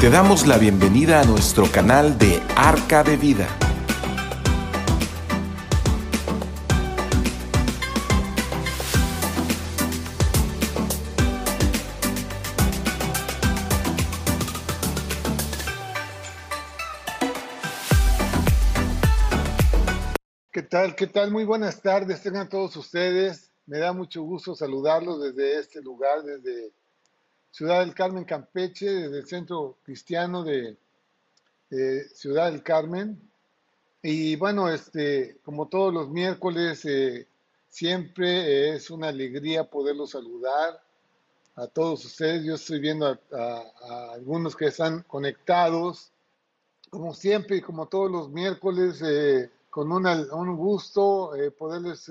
Te damos la bienvenida a nuestro canal de Arca de Vida. ¿Qué tal? ¿Qué tal? Muy buenas tardes, tengan todos ustedes. Me da mucho gusto saludarlos desde este lugar, desde Ciudad del Carmen, Campeche, desde el Centro Cristiano de, Ciudad del Carmen. Y bueno, este, como todos los miércoles, eh, siempre es una alegría poderlos saludar a todos ustedes. Yo estoy viendo a, algunos que están conectados, como siempre y como todos los miércoles, eh, con un gusto eh, poderles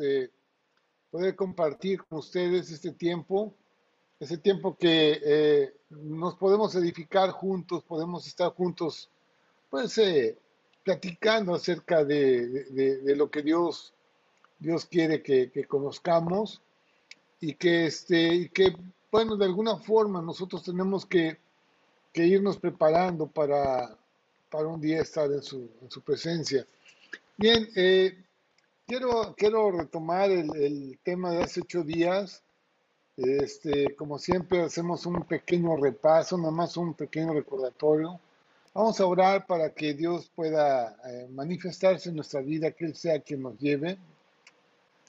poder compartir con ustedes este tiempo ese tiempo que eh, nos podemos edificar juntos, podemos estar juntos, pues eh, platicando acerca de, de- de- lo que Dios, Dios quiere que, que conozcamos y que, este, y que, bueno, de alguna forma nosotros tenemos que, que irnos preparando para, para un día estar en su, en su presencia. Bien, eh, quiero, quiero retomar el, el tema de hace ocho días este, como siempre, hacemos un pequeño repaso, nada más un pequeño recordatorio. Vamos a orar para que Dios pueda eh, manifestarse en nuestra vida, que Él sea quien nos lleve.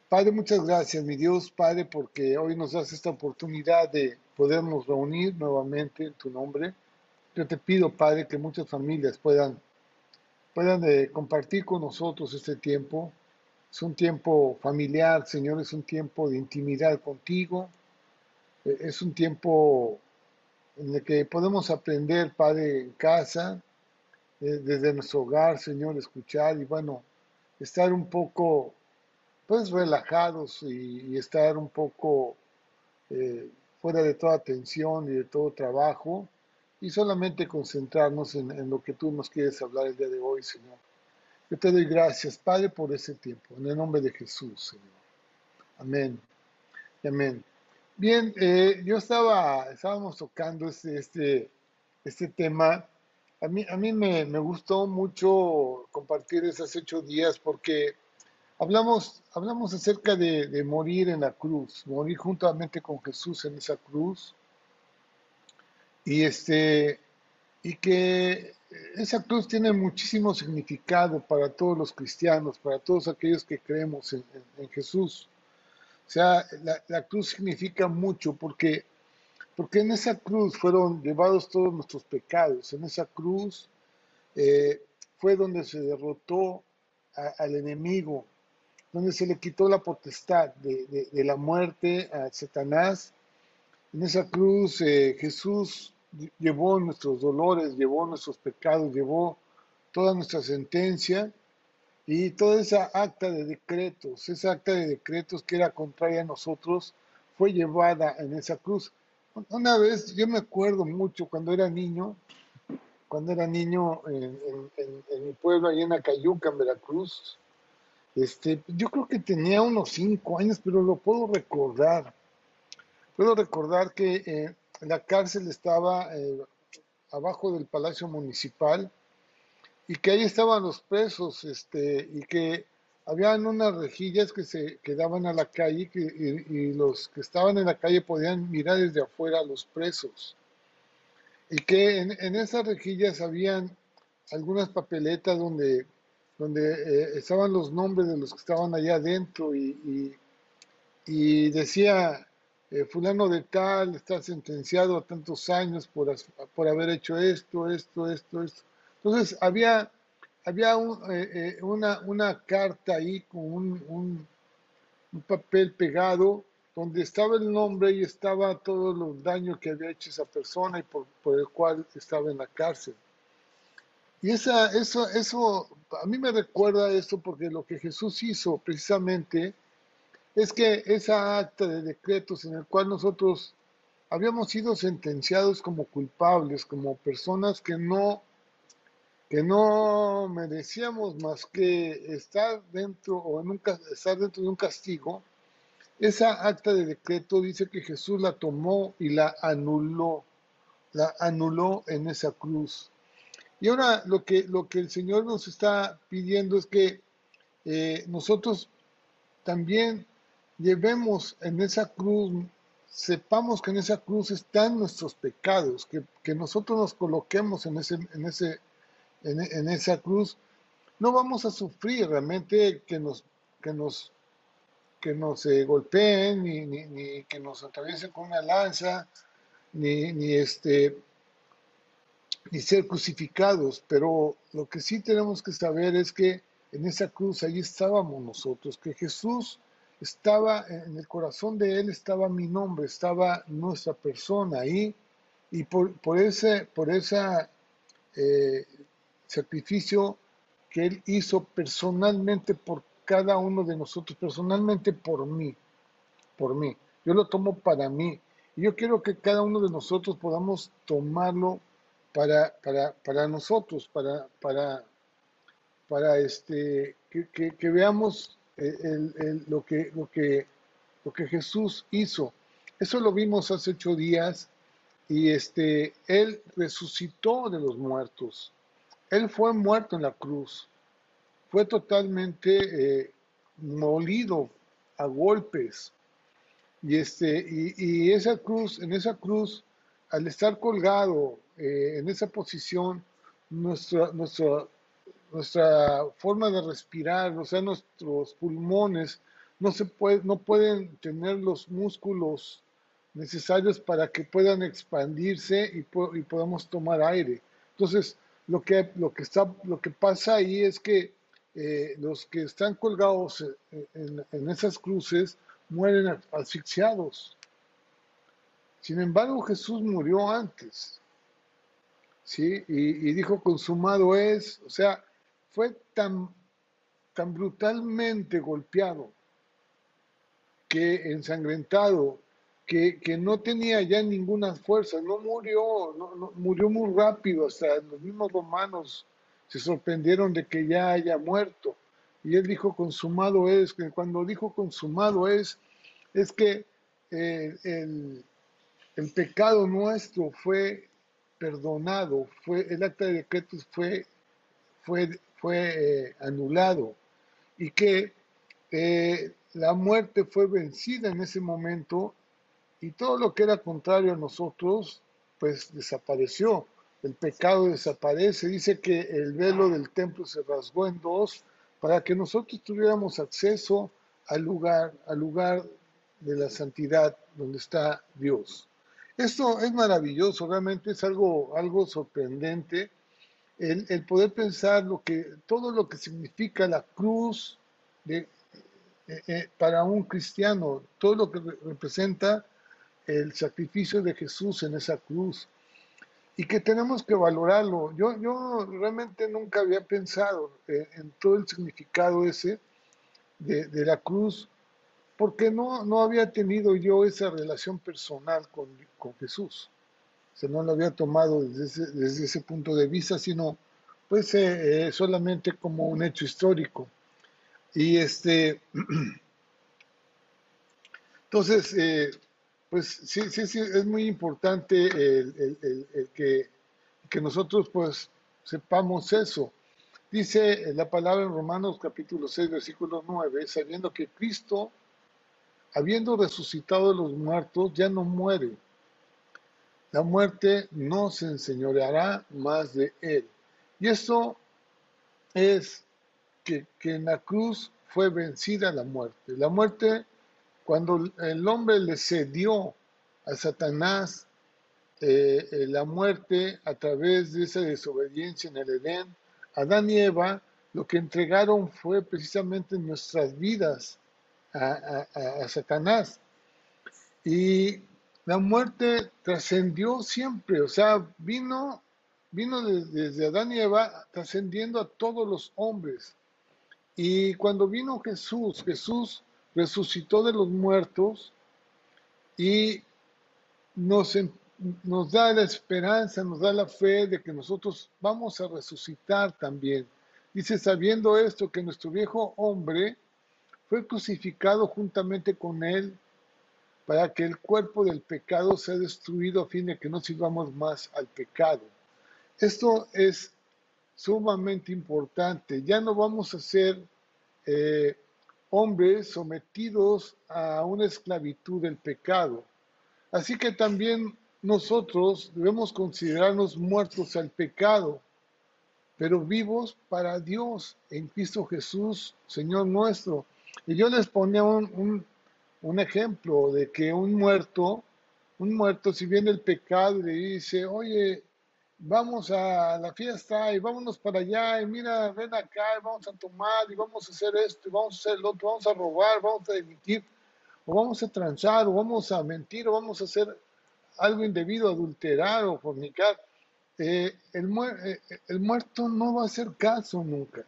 Padre, muchas gracias, mi Dios, Padre, porque hoy nos das esta oportunidad de podernos reunir nuevamente en tu nombre. Yo te pido, Padre, que muchas familias puedan, puedan eh, compartir con nosotros este tiempo. Es un tiempo familiar, Señor, es un tiempo de intimidad contigo. Eh, Es un tiempo en el que podemos aprender, Padre, en casa, eh, desde nuestro hogar, Señor, escuchar y bueno, estar un poco, pues, relajados y, estar un poco eh, fuera de toda tensión y de todo trabajo y solamente concentrarnos en, en lo que tú nos quieres hablar el día de hoy, Señor. Yo te doy gracias, Padre, por ese tiempo, en el nombre de Jesús, Señor. Amén. y Amén. Bien, eh, yo estaba, estábamos tocando este, este, este tema. A mí, a mí me, me gustó mucho compartir esos ocho días porque hablamos, hablamos acerca de, morir en la cruz, morir juntamente con Jesús en esa cruz y, este, y que esa cruz tiene muchísimo significado para todos los cristianos, para todos aquellos que creemos en Jesús. O sea, la, cruz significa mucho porque porque en esa cruz fueron llevados todos nuestros pecados. En esa cruz eh, fue donde se derrotó al enemigo, donde se le quitó la potestad de, la muerte a Satanás. En esa cruz eh, Jesús lle- llevó nuestros dolores, llevó nuestros pecados, llevó toda nuestra sentencia y toda esa acta de decretos, esa acta de decretos que era contraria a nosotros, fue llevada en esa cruz. Una vez, yo me acuerdo mucho cuando era niño, cuando era niño en, en- en- mi pueblo, allá en Acayuca, en Veracruz, este, yo creo que tenía unos cinco años, pero lo puedo recordar. Puedo recordar que eh, la cárcel estaba eh, abajo del Palacio Municipal y que ahí estaban los presos, este, y que habían unas rejillas que se quedaban a la calle que, y, los que estaban en la calle podían mirar desde afuera a los presos. Y que en, esas rejillas habían algunas papeletas donde, donde eh, estaban los nombres de los que estaban allá adentro y, y- decía, eh, fulano de tal está sentenciado a tantos años por, por haber hecho esto, esto, esto, esto. Entonces había, había eh, eh, una, una carta ahí con un, un- un papel pegado donde estaba el nombre y estaba todos los daños que había hecho esa persona y por, por el cual estaba en la cárcel. Y esa, eso, eso, a mí me recuerda esto porque lo que Jesús hizo precisamente es que esa acta de decretos en el cual nosotros habíamos sido sentenciados como culpables, como personas que no, que no merecíamos más que estar dentro o en un, ca- estar dentro de un castigo, esa acta de decreto dice que Jesús la tomó y la anuló. la anuló en esa cruz. Y ahora lo que, lo que el Señor nos está pidiendo es que eh, nosotros también llevemos en esa cruz, sepamos que en esa cruz están nuestros pecados, que, que nosotros nos coloquemos en, ese, en, ese, en, esa cruz, no vamos a sufrir realmente que nos, que nos, que nos eh, golpeen, ni, ni, que nos atraviesen con una lanza, ni, ni, este, ni ser crucificados, pero lo que sí tenemos que saber es que en esa cruz ahí estábamos nosotros, que Jesús estaba en el corazón de él estaba mi nombre, estaba nuestra persona ahí y por, por ese por esa eh, sacrificio que él hizo personalmente por cada uno de nosotros, personalmente por mí, por mí. Yo lo tomo para mí y yo quiero que cada uno de nosotros podamos tomarlo para, para, para nosotros, para, para, para este, que, que veamos lo, que, lo, que, lo que Jesús hizo. Eso lo vimos hace ocho días y este, Él resucitó de los muertos. Él fue muerto en la cruz. Fue totalmente eh, molido a golpes. Y, este, y, esa cruz, en esa cruz, al estar colgado eh, en esa posición, nuestra, nuestra, nuestra forma de respirar, o sea, nuestros pulmones no, se puede, no pueden tener los músculos necesarios para que puedan expandirse y, y podamos tomar aire. Entonces, lo que, lo que, está, lo que pasa ahí es que eh, los que están colgados en, en, esas cruces mueren asfixiados. Sin embargo, Jesús murió antes. ¿sí? Y, y, dijo, consumado es, o sea, fue tan, tan brutalmente golpeado, que ensangrentado, que, no tenía ya ninguna fuerza, no murió, no, murió muy rápido, hasta los mismos romanos se sorprendieron de que ya haya muerto. Y él dijo, consumado es, que cuando dijo consumado es, es que eh, el, el, pecado nuestro fue perdonado, fue, el acta de decretos fue, fue fue eh, anulado y que eh, la muerte fue vencida en ese momento y todo lo que era contrario a nosotros, pues desapareció. El pecado desaparece. Dice que el velo del templo se rasgó en dos para que nosotros tuviéramos acceso al lugar, al lugar de la santidad donde está Dios. Esto es maravilloso, realmente es algo, algo sorprendente el, poder pensar lo que, todo lo que significa la cruz de, eh, eh, para un cristiano, todo lo que representa el sacrificio de Jesús en esa cruz y que tenemos que valorarlo. Yo, yo realmente nunca había pensado en, todo el significado ese de, de, la cruz porque no, no había tenido yo esa relación personal con, con Jesús sea, no lo había tomado desde ese, desde ese punto de vista, sino pues eh, eh, solamente como un hecho histórico. Y este, entonces, eh, pues sí, sí, sí, es muy importante el, el, que, que nosotros pues sepamos eso. Dice la palabra en Romanos capítulo 6, versículo 9, sabiendo que Cristo, habiendo resucitado de los muertos, ya no muere la muerte no se enseñoreará más de él. Y esto es que, en la cruz fue vencida la muerte. La muerte, cuando el hombre le cedió a Satanás eh, eh, la muerte a través de esa desobediencia en el Edén, Adán y Eva lo que entregaron fue precisamente nuestras vidas a, a Satanás. Y la muerte trascendió siempre, o sea, vino, vino desde, Adán y Eva trascendiendo a todos los hombres. Y cuando vino Jesús, Jesús resucitó de los muertos y nos, nos da la esperanza, nos da la fe de que nosotros vamos a resucitar también. Dice, sabiendo esto, que nuestro viejo hombre fue crucificado juntamente con él para que el cuerpo del pecado sea destruido a fin de que no sirvamos más al pecado. Esto es sumamente importante. Ya no vamos a ser eh, hombres sometidos a una esclavitud del pecado. Así que también nosotros debemos considerarnos muertos al pecado, pero vivos para Dios en Cristo Jesús, Señor nuestro. Y yo les ponía un, un, ejemplo de que un muerto, un muerto, si viene el pecado le dice, oye, vamos a la fiesta y vámonos para allá y mira, ven acá y vamos a tomar y vamos a hacer esto y vamos a hacer lo otro, vamos a robar, vamos a demitir o vamos a transar o vamos a mentir o vamos a hacer algo indebido, adulterar o fornicar. Eh, el, eh, muerto no va a hacer caso nunca.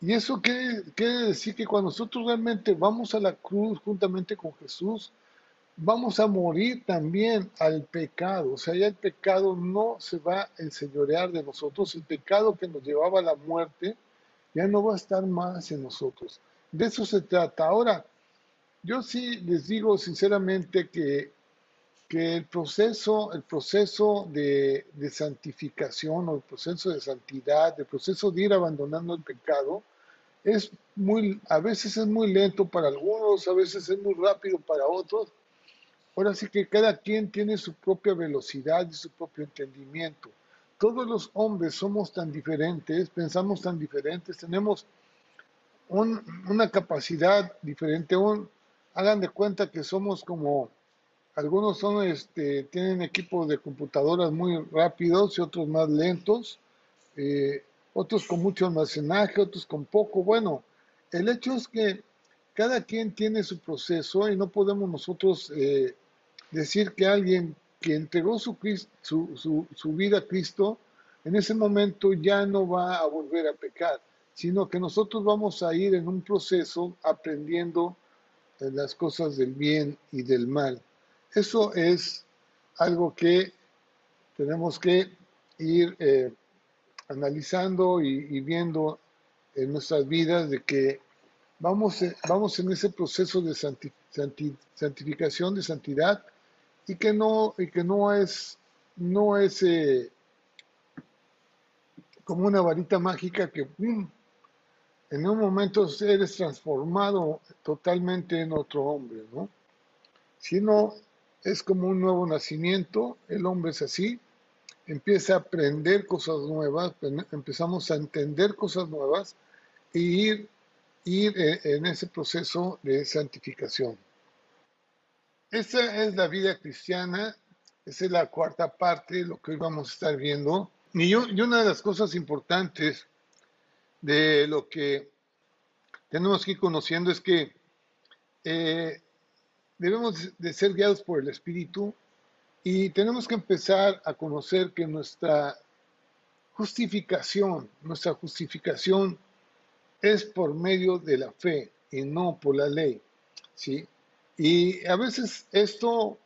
Y eso quiere, decir que cuando nosotros realmente vamos a la cruz juntamente con Jesús, vamos a morir también al pecado. O sea, ya el pecado no se va a enseñorear de nosotros. El pecado que nos llevaba a la muerte ya no va a estar más en nosotros. De eso se trata. Ahora, yo sí les digo sinceramente que, que el proceso, el proceso de, de santificación o el proceso de santidad, el proceso de ir abandonando el pecado, es muy, a veces es muy lento para algunos, a veces es muy rápido para otros. Ahora sí que cada quien tiene su propia velocidad y su propio entendimiento. Todos los hombres somos tan diferentes, pensamos tan diferentes, tenemos una capacidad diferente. Un, hagan de cuenta que somos como, algunos son, este, tienen equipos de computadoras muy rápidos y otros más lentos. Eh, otros con mucho almacenaje, otros con poco. Bueno, el hecho es que cada quien tiene su proceso y no podemos nosotros eh, decir que alguien que entregó su, vida a Cristo, en ese momento ya no va a volver a pecar, sino que nosotros vamos a ir en un proceso aprendiendo las cosas del bien y del mal. Eso es algo que tenemos que ir eh, analizando y, viendo en nuestras vidas de que vamos, eh, vamos en ese proceso de santificación, de santidad, y que no, y que no es, no es eh, como una varita mágica que en un momento eres transformado totalmente en otro hombre, ¿no? Sino es como un nuevo nacimiento, el hombre es así, empieza a aprender cosas nuevas, empezamos a entender cosas nuevas y ir, ir eh, en ese proceso de santificación. Esa es la vida cristiana, esa es la cuarta parte de lo que hoy vamos a estar viendo. Y, una de las cosas importantes de lo que tenemos que ir conociendo es que eh, debemos de ser guiados por el Espíritu y tenemos que empezar a conocer que nuestra justificación, nuestra justificación es por medio de la fe y no por la ley. ¿sí? Y a veces esto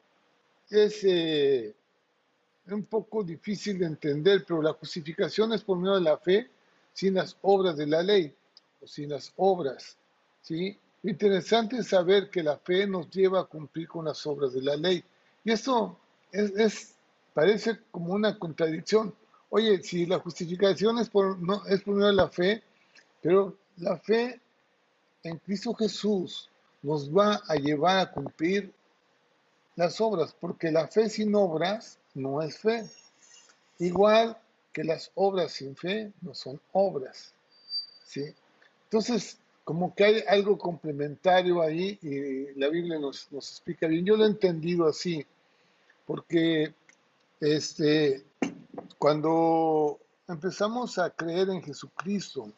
es eh, un poco difícil de entender, pero la justificación es por medio de la fe sin las obras de la ley o sin las obras. ¿sí? Interesante es saber que la fe nos lleva a cumplir con las obras de la ley. Y esto es, parece como una contradicción. Oye, si la justificación es por, no, es por medio de la fe, pero la fe en Cristo Jesús nos va a llevar a cumplir las obras, porque la fe sin obras no es fe. Igual que las obras sin fe no son obras. ¿sí? Entonces, como que hay algo complementario ahí y la Biblia nos, nos explica bien. Yo lo he entendido así porque este, cuando empezamos a creer en Jesucristo,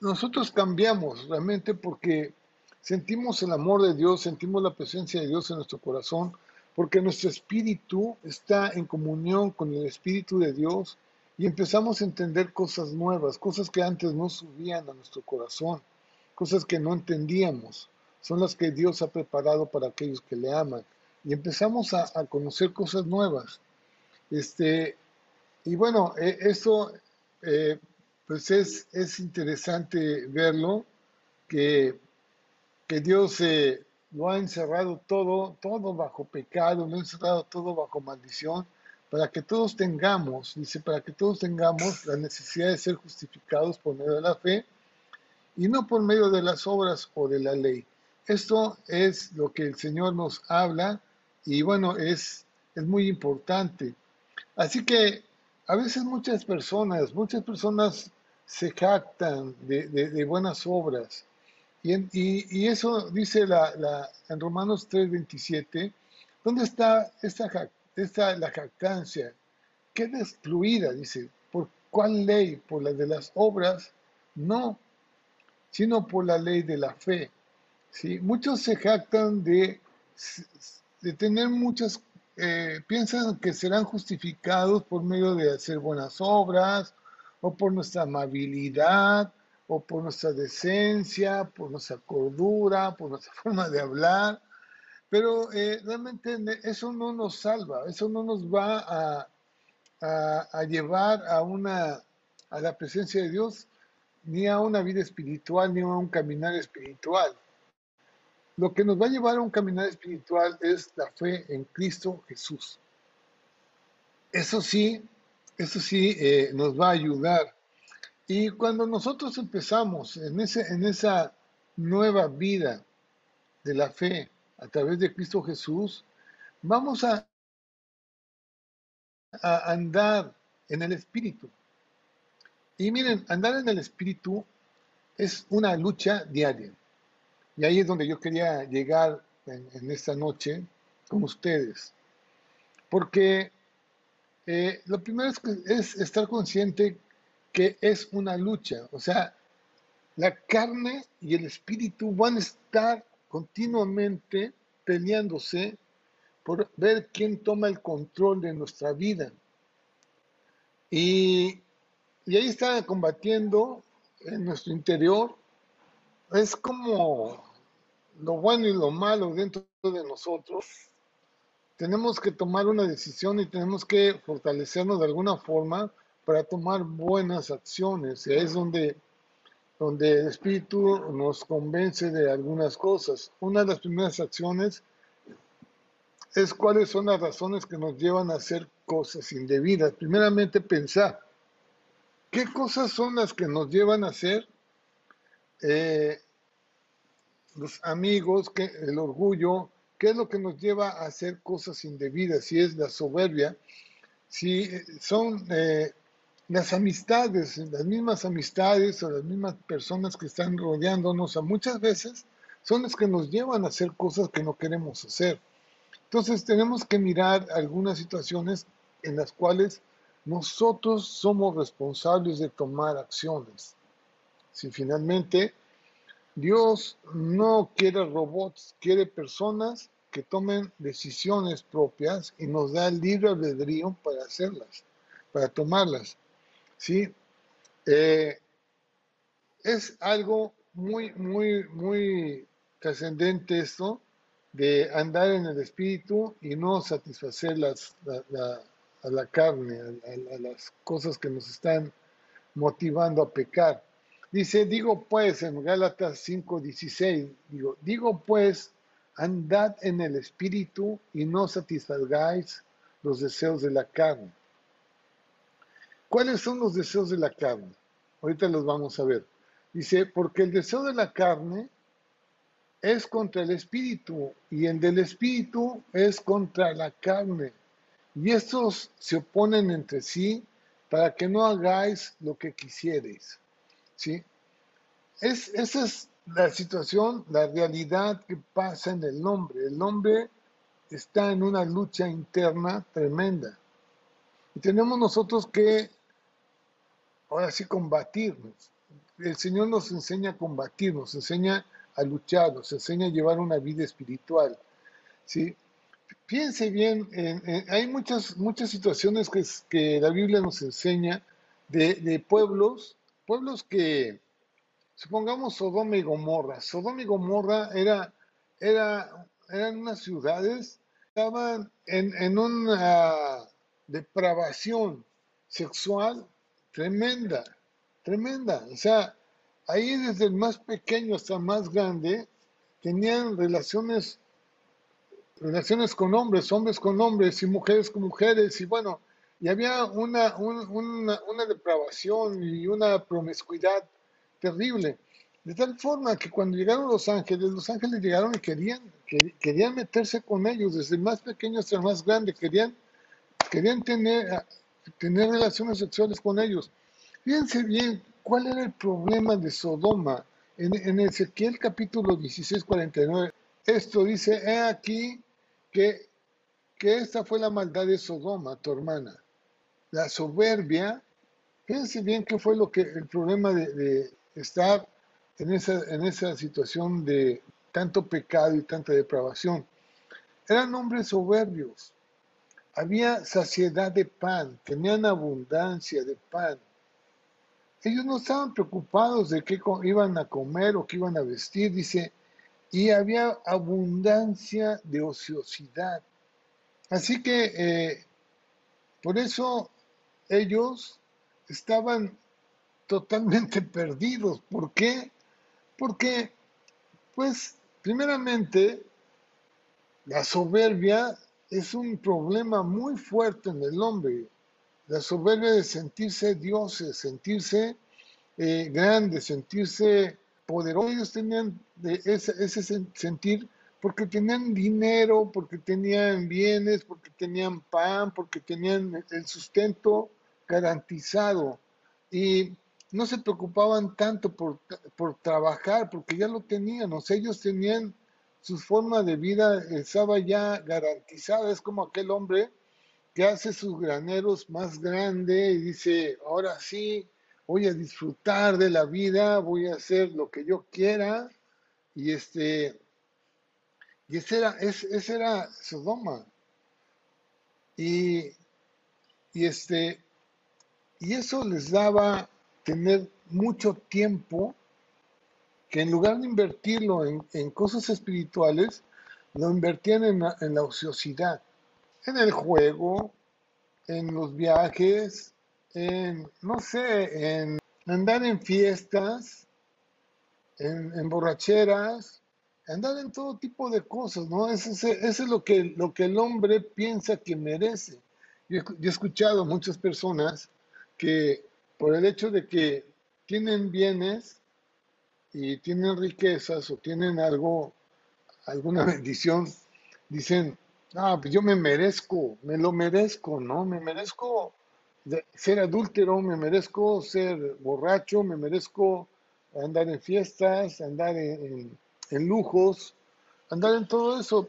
nosotros cambiamos realmente porque sentimos el amor de Dios, sentimos la presencia de Dios en nuestro corazón, porque nuestro espíritu está en comunión con el espíritu de Dios y empezamos a entender cosas nuevas, cosas que antes no subían a nuestro corazón, cosas que no entendíamos, son las que Dios ha preparado para aquellos que le aman y empezamos a, conocer cosas nuevas. Este, y bueno, e, eso eh, pues es, es, interesante verlo, que, que Dios eh, lo ha encerrado todo, todo bajo pecado, lo ha encerrado todo bajo maldición, para que todos tengamos, dice, para que todos tengamos la necesidad de ser justificados por medio de la fe y no por medio de las obras o de la ley. Esto es lo que el Señor nos habla y bueno, es, es muy importante. Así que a veces muchas personas, muchas personas se jactan de, buenas obras. Y, y, eso dice la, la, en Romanos 3:27, ¿dónde está esta, esta, la jactancia? Queda excluida, dice. ¿Por cuál ley? ¿Por la de las obras? No, sino por la ley de la fe. ¿sí? Muchos se jactan de, de tener muchas, eh, piensan que serán justificados por medio de hacer buenas obras, o por nuestra amabilidad, por nuestra decencia, por nuestra cordura, por nuestra forma de hablar. Pero eh, realmente eso no nos salva, eso no nos va a, a llevar a, una, a la presencia de Dios ni a una vida espiritual, ni a un caminar espiritual. Lo que nos va a llevar a un caminar espiritual es la fe en Cristo Jesús. Eso sí, eso sí eh, nos va a ayudar. Y cuando nosotros empezamos en, ese, en esa nueva vida de la fe a través de Cristo Jesús, vamos a, a andar en el Espíritu. Y miren, andar en el Espíritu es una lucha diaria. Y ahí es donde yo quería llegar en, esta noche con ustedes. Porque eh, lo primero es, es estar consciente que es una lucha. O sea, la carne y el espíritu van a estar continuamente peleándose por ver quién toma el control de nuestra vida. Y y ahí está combatiendo en nuestro interior. Es como lo bueno y lo malo dentro de nosotros. Tenemos que tomar una decisión y tenemos que fortalecernos de alguna forma para tomar buenas acciones. Es donde, donde el Espíritu nos convence de algunas cosas. Una de las primeras acciones es cuáles son las razones que nos llevan a hacer cosas indebidas. Primeramente, pensar ¿Qué cosas son las que nos llevan a ser eh, los amigos, que, el orgullo? ¿Qué es lo que nos lleva a hacer cosas indebidas? Si es la soberbia, si son eh, las amistades, las mismas amistades o las mismas personas que están rodeándonos, a muchas veces son las que nos llevan a hacer cosas que no queremos hacer. Entonces tenemos que mirar algunas situaciones en las cuales nosotros somos responsables de tomar acciones. Si finalmente Dios no quiere robots, quiere personas que tomen decisiones propias y nos da el libre albedrío para hacerlas, para tomarlas. ¿Sí? Eh, es algo muy, muy, muy trascendente esto de andar en el espíritu y no satisfacer las, a la carne, a, las cosas que nos están motivando a pecar. Dice, digo pues en Gálatas 5:16, digo, digo pues, andad en el espíritu y no satisfagáis los deseos de la carne. ¿Cuáles son los deseos de la carne? Ahorita los vamos a ver. Dice, porque el deseo de la carne es contra el espíritu y el del espíritu es contra la carne y estos se oponen entre sí para que no hagáis lo que quisierais. ¿Sí? Es, esa es la situación, la realidad que pasa en el hombre. El hombre está en una lucha interna tremenda. Y tenemos nosotros que, ahora sí, combatirnos. El Señor nos enseña a combatir, nos enseña a luchar, nos enseña a llevar una vida espiritual. ¿sí? Fíjense bien, hay muchas, muchas situaciones que, que la Biblia nos enseña de, pueblos, pueblos que, supongamos Sodoma y Gomorra. Sodoma y Gomorra era, era, eran unas ciudades, estaban en, en una depravación sexual tremenda, tremenda. O sea, ahí desde el más pequeño hasta el más grande tenían relaciones, relaciones con hombres, hombres con hombres y mujeres con mujeres, y bueno, y había una, una, depravación y una promiscuidad terrible. De tal forma que cuando llegaron los ángeles, los ángeles llegaron y querían, querían meterse con ellos, desde el más pequeño hasta el más grande, querían, querían tener, tener relaciones sexuales con ellos. Fíjense bien cuál era el problema de Sodoma. En, en Ezequiel capítulo 16, 49, esto dice, he aquí que, que esta fue la maldad de Sodoma, tu hermana. La soberbia, fíjense bien qué fue lo que el problema de, de estar en esa, en esa situación de tanto pecado y tanta depravación. Eran hombres soberbios. Había saciedad de pan, tenían abundancia de pan. Ellos no estaban preocupados de qué iban a comer o qué iban a vestir, dice, y había abundancia de ociosidad. Así que eh, por eso ellos estaban totalmente perdidos. ¿Por qué? Porque, pues, primeramente, la soberbia es un problema muy fuerte en el hombre. La soberbia de sentirse dioses, sentirse eh, grandes, sentirse poderosos. Ellos tenían ese, ese sentir porque tenían dinero, porque tenían bienes, porque tenían pan, porque tenían el sustento garantizado. Y no se preocupaban tanto por, trabajar, porque ya lo tenían, o sea, ellos tenían su forma de vida, estaba ya garantizada, es como aquel hombre que hace sus graneros más grandes y dice, ahora sí, voy a disfrutar de la vida, voy a hacer lo que yo quiera, y este, y ese era, ese, era Sodoma. Y, y este, y eso les daba tener mucho tiempo que en lugar de invertirlo en, cosas espirituales, lo invertían en la, en la, ociosidad, en el juego, en los viajes, en, no sé, en andar en fiestas, en, en borracheras, andar en todo tipo de cosas, ¿no? Eso, es lo que, lo que el hombre piensa que merece. Yo, yo he escuchado muchas personas que por el hecho de que tienen bienes y tienen riquezas o tienen algo, alguna bendición, dicen, ah, pues yo me merezco, me lo merezco, ¿no? Me merezco ser adúltero, me merezco ser borracho, me merezco andar en fiestas, andar en, lujos, andar en todo eso.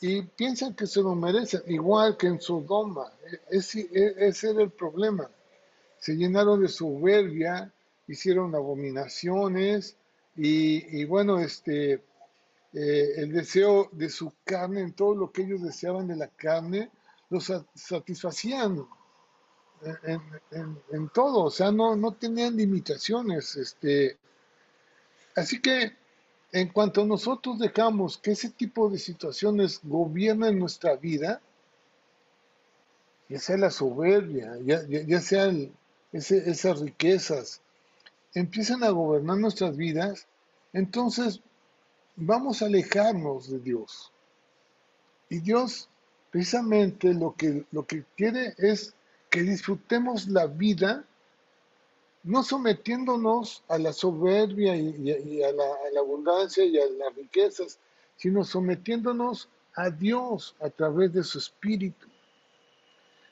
Y piensan que se lo merecen, igual que en Sodoma. E, ese, e, ese era el problema se llenaron de soberbia, hicieron abominaciones y, bueno, este, eh, el deseo de su carne, en todo lo que ellos deseaban de la carne, los satisfacían en, todo, o sea, no, no tenían limitaciones. Este, así que en cuanto nosotros dejamos que ese tipo de situaciones gobiernen nuestra vida, ya sea la soberbia, ya sea el, esas riquezas empiezan a gobernar nuestras vidas, entonces vamos a alejarnos de Dios. Y Dios precisamente lo que, lo que quiere es que disfrutemos la vida no sometiéndonos a la soberbia y, a, la, a, la, abundancia y a las riquezas, sino sometiéndonos a Dios a través de su espíritu.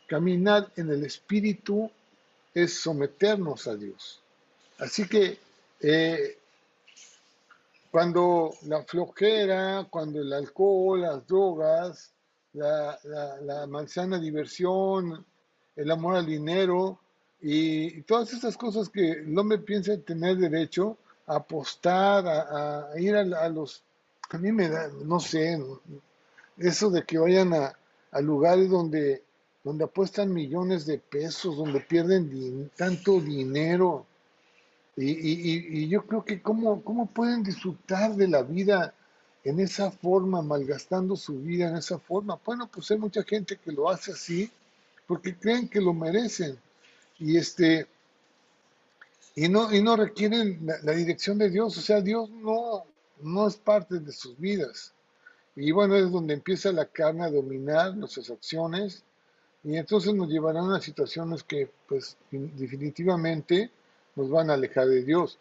Caminar en el espíritu es someternos a Dios. Así que eh, cuando la flojera, cuando el alcohol, las drogas, la, la, manzana diversión, el amor al dinero y, todas esas cosas que el hombre piensa tener derecho a apostar, a, ir a, los... A mí me da, no sé, eso de que vayan a, a lugares donde donde apuestan millones de pesos, donde pierden tanto dinero. Y, yo creo que cómo, cómo pueden disfrutar de la vida en esa forma, malgastando su vida en esa forma. Bueno, pues hay mucha gente que lo hace así porque creen que lo merecen. Y este y no, y no requieren la, dirección de Dios. O sea, Dios no, no es parte de sus vidas. Y bueno, es donde empieza la carne a dominar nuestras acciones y entonces nos llevarán a situaciones que pues definitivamente nos van a alejar de Dios.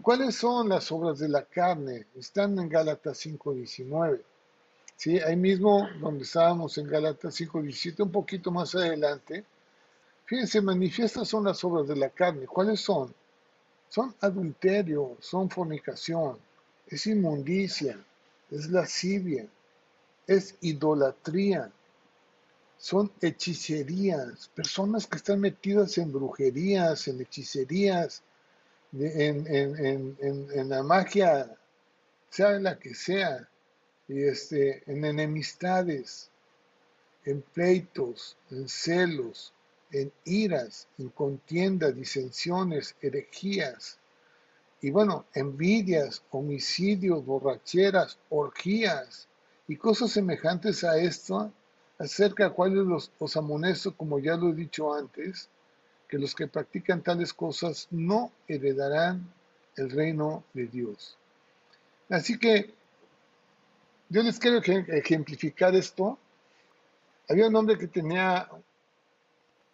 ¿Cuáles son las obras de la carne? Están en Gálatas 5.19. ¿Sí? Ahí mismo donde estábamos en Gálatas 5.17, un poquito más adelante. Fíjense, manifiestas son las obras de la carne. ¿Cuáles son? Son adulterio, son fornicación, es inmundicia, es lascivia, es idolatría, son hechicerías, personas que están metidas en brujerías, en hechicerías, en, la magia, sea la que sea, y este, en enemistades, en pleitos, en celos, en iras, en contiendas, disensiones, herejías, y bueno, envidias, homicidios, borracheras, orgías y cosas semejantes a esto, acerca de cuáles los, os amonesto, como ya lo he dicho antes, que los que practican tales cosas no heredarán el reino de Dios. Así que yo les quiero ejemplificar esto. Había un hombre que tenía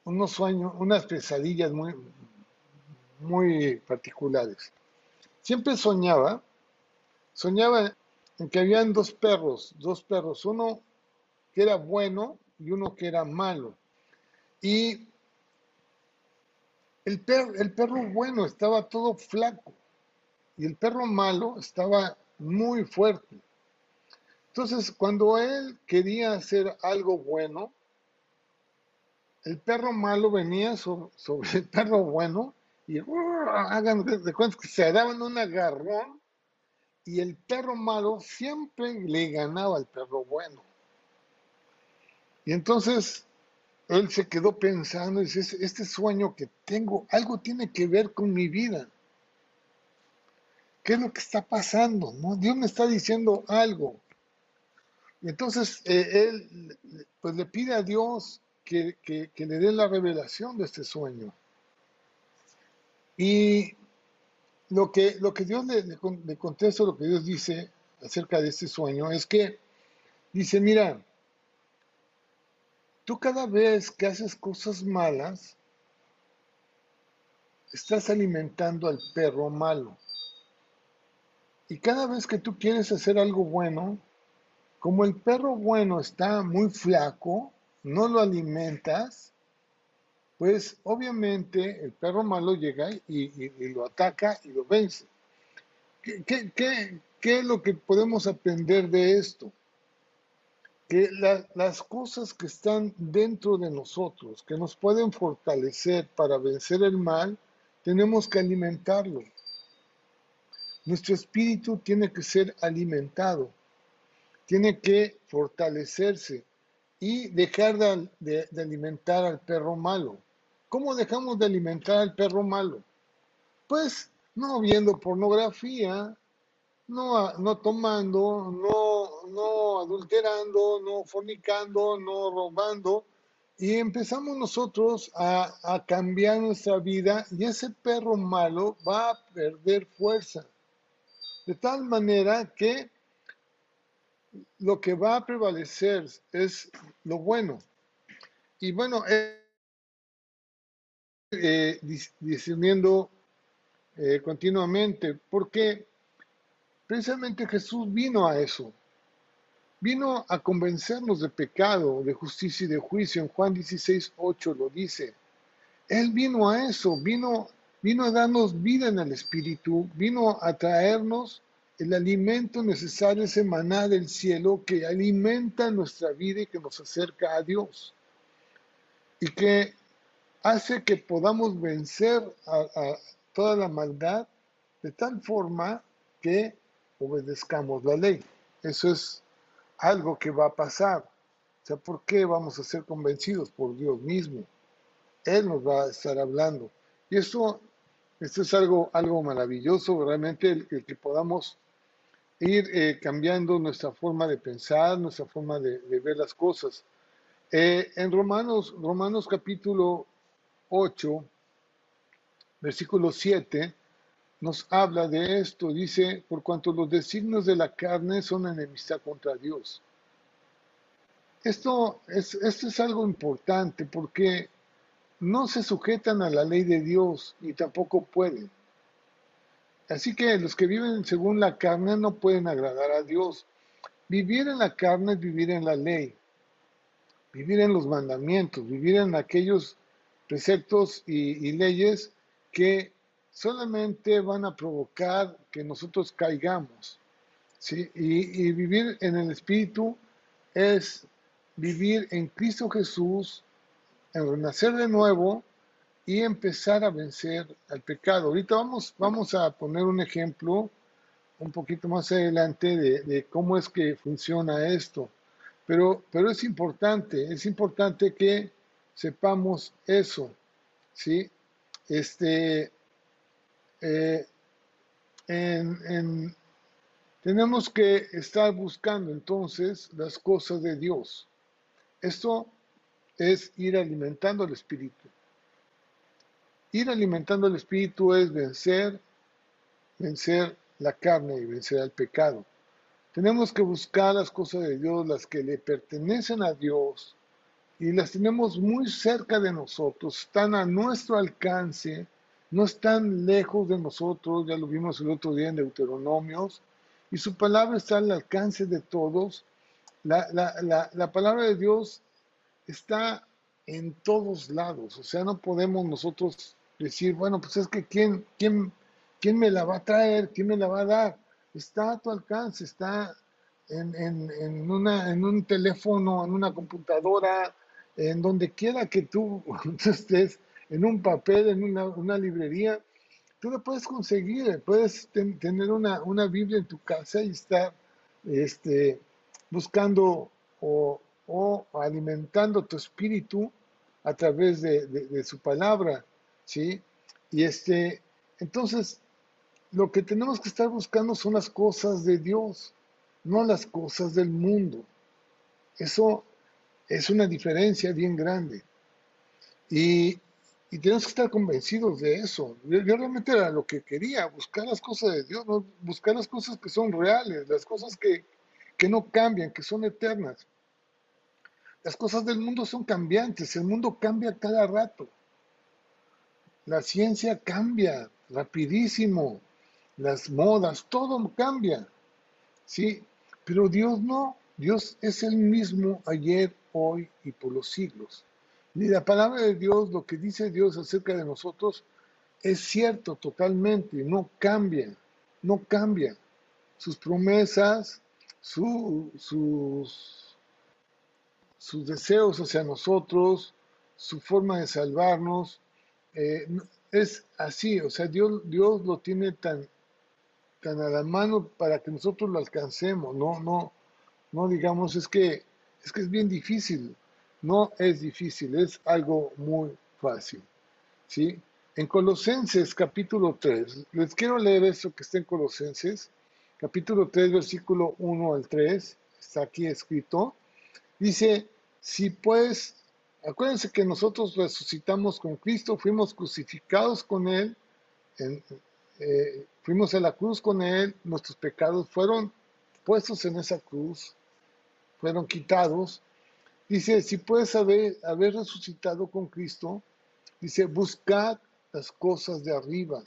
unos sueños, unas pesadillas muy, muy particulares. Siempre soñaba, soñaba en que habían dos perros, dos perros, uno era bueno y uno que era malo. Y el, el perro bueno estaba todo flaco y el perro malo estaba muy fuerte. Entonces, cuando él quería hacer algo bueno, el perro malo venía sobre, el perro bueno y hagan de cuenta que se daban un agarrón y el perro malo siempre le ganaba al perro bueno. Y entonces él se quedó pensando y dice, este sueño que tengo, algo tiene que ver con mi vida. ¿Qué es lo que está pasando? ¿No? Dios me está diciendo algo. Y entonces eh, él pues le pide a Dios que, le dé la revelación de este sueño. Y lo que, lo que Dios le, le contesta, lo que Dios dice acerca de este sueño, es que dice, mira, Tú cada vez que haces cosas malas, estás alimentando al perro malo. Y cada vez que tú quieres hacer algo bueno, como el perro bueno está muy flaco, no lo alimentas, pues obviamente el perro malo llega y, lo ataca y lo vence. ¿Qué, qué es lo que podemos aprender de esto? Que las cosas que están dentro de nosotros, que nos pueden fortalecer para vencer el mal, tenemos que alimentarlo. Nuestro espíritu tiene que ser alimentado, tiene que fortalecerse y dejar de, de alimentar al perro malo. ¿Cómo dejamos de alimentar al perro malo? Pues no viendo pornografía, no, no tomando, no, no adulterando, no fornicando, no robando. Y empezamos nosotros a, cambiar nuestra vida y ese perro malo va a perder fuerza. De tal manera que lo que va a prevalecer es lo bueno. Y bueno, eh, eh, discerniendo eh, continuamente, porque Precisamente Jesús vino a eso. Vino a convencernos de pecado, de justicia y de juicio. En Juan 16, 8 lo dice. Él vino a eso, vino, vino a darnos vida en el Espíritu, vino a traernos el alimento necesario, ese maná del cielo que alimenta nuestra vida y que nos acerca a Dios. Y que hace que podamos vencer a, a toda la maldad de tal forma que obedezcamos la ley. Eso es algo que va a pasar. O sea, ¿por qué vamos a ser convencidos por Dios mismo? Él nos va a estar hablando. Y esto, esto es algo, algo maravilloso, realmente el, que podamos ir eh, cambiando nuestra forma de pensar, nuestra forma de, ver las cosas. Eh, en Romanos, Romanos capítulo 8, versículo 7, nos habla de esto. Dice, por cuanto los designios de la carne son enemistad contra Dios. Esto es, esto es algo importante porque no se sujetan a la ley de Dios y tampoco pueden. Así que los que viven según la carne no pueden agradar a Dios. Vivir en la carne es vivir en la ley, vivir en los mandamientos, vivir en aquellos preceptos y, leyes que solamente van a provocar que nosotros caigamos. ¿sí? Y, vivir en el Espíritu es vivir en Cristo Jesús, en renacer de nuevo y empezar a vencer al pecado. Ahorita vamos, vamos a poner un ejemplo un poquito más adelante de, cómo es que funciona esto. Pero, pero es importante, es importante que sepamos eso, ¿sí? Este, eh, tenemos que estar buscando entonces las cosas de Dios. Esto es ir alimentando el espíritu. Ir alimentando el espíritu es vencer, vencer la carne y vencer al pecado. Tenemos que buscar las cosas de Dios, las que le pertenecen a Dios, y las tenemos muy cerca de nosotros, están a nuestro alcance, no están lejos de nosotros, ya lo vimos el otro día en Deuteronomios, y su palabra está al alcance de todos. La, la palabra de Dios está en todos lados, o sea, no podemos nosotros decir, bueno, pues es que ¿quién, quién, quién me la va a traer? ¿Quién me la va a dar? Está a tu alcance, está en, en, en, una, en un teléfono, en una computadora, en donde quiera que tú, estés, en un papel, en una, una librería, tú la puedes conseguir, puedes tener una, una, Biblia en tu casa y estar este, buscando o, o, alimentando tu espíritu a través de, de su palabra. ¿sí? Y este, entonces, lo que tenemos que estar buscando son las cosas de Dios, no las cosas del mundo. Eso es una diferencia bien grande. Y, tenemos que estar convencidos de eso. Yo, realmente era lo que quería, buscar las cosas de Dios, buscar las cosas que son reales, las cosas que, que no cambian, que son eternas. Las cosas del mundo son cambiantes, el mundo cambia cada rato. La ciencia cambia rapidísimo, las modas, todo cambia, ¿sí? Pero Dios no, Dios es el mismo ayer, hoy y por los siglos. Y la palabra de Dios, lo que dice Dios acerca de nosotros, es cierto totalmente, no cambia, no cambia. Sus promesas, sus, sus deseos hacia nosotros, su forma de salvarnos, eh, es así, o sea, Dios, Dios lo tiene tan, tan a la mano para que nosotros lo alcancemos, no, no, no digamos, es que, es que es bien difícil, no es difícil, es algo muy fácil, ¿sí? En Colosenses capítulo 3, les quiero leer esto que está en Colosenses, capítulo 3, versículo 1 al 3, está aquí escrito, dice, si pues Acuérdense que nosotros resucitamos con Cristo, fuimos crucificados con Él, eh, fuimos a la cruz con Él, nuestros pecados fueron puestos en esa cruz, fueron quitados. Dice, si puedes haber, haber resucitado con Cristo, dice, buscad las cosas de arriba,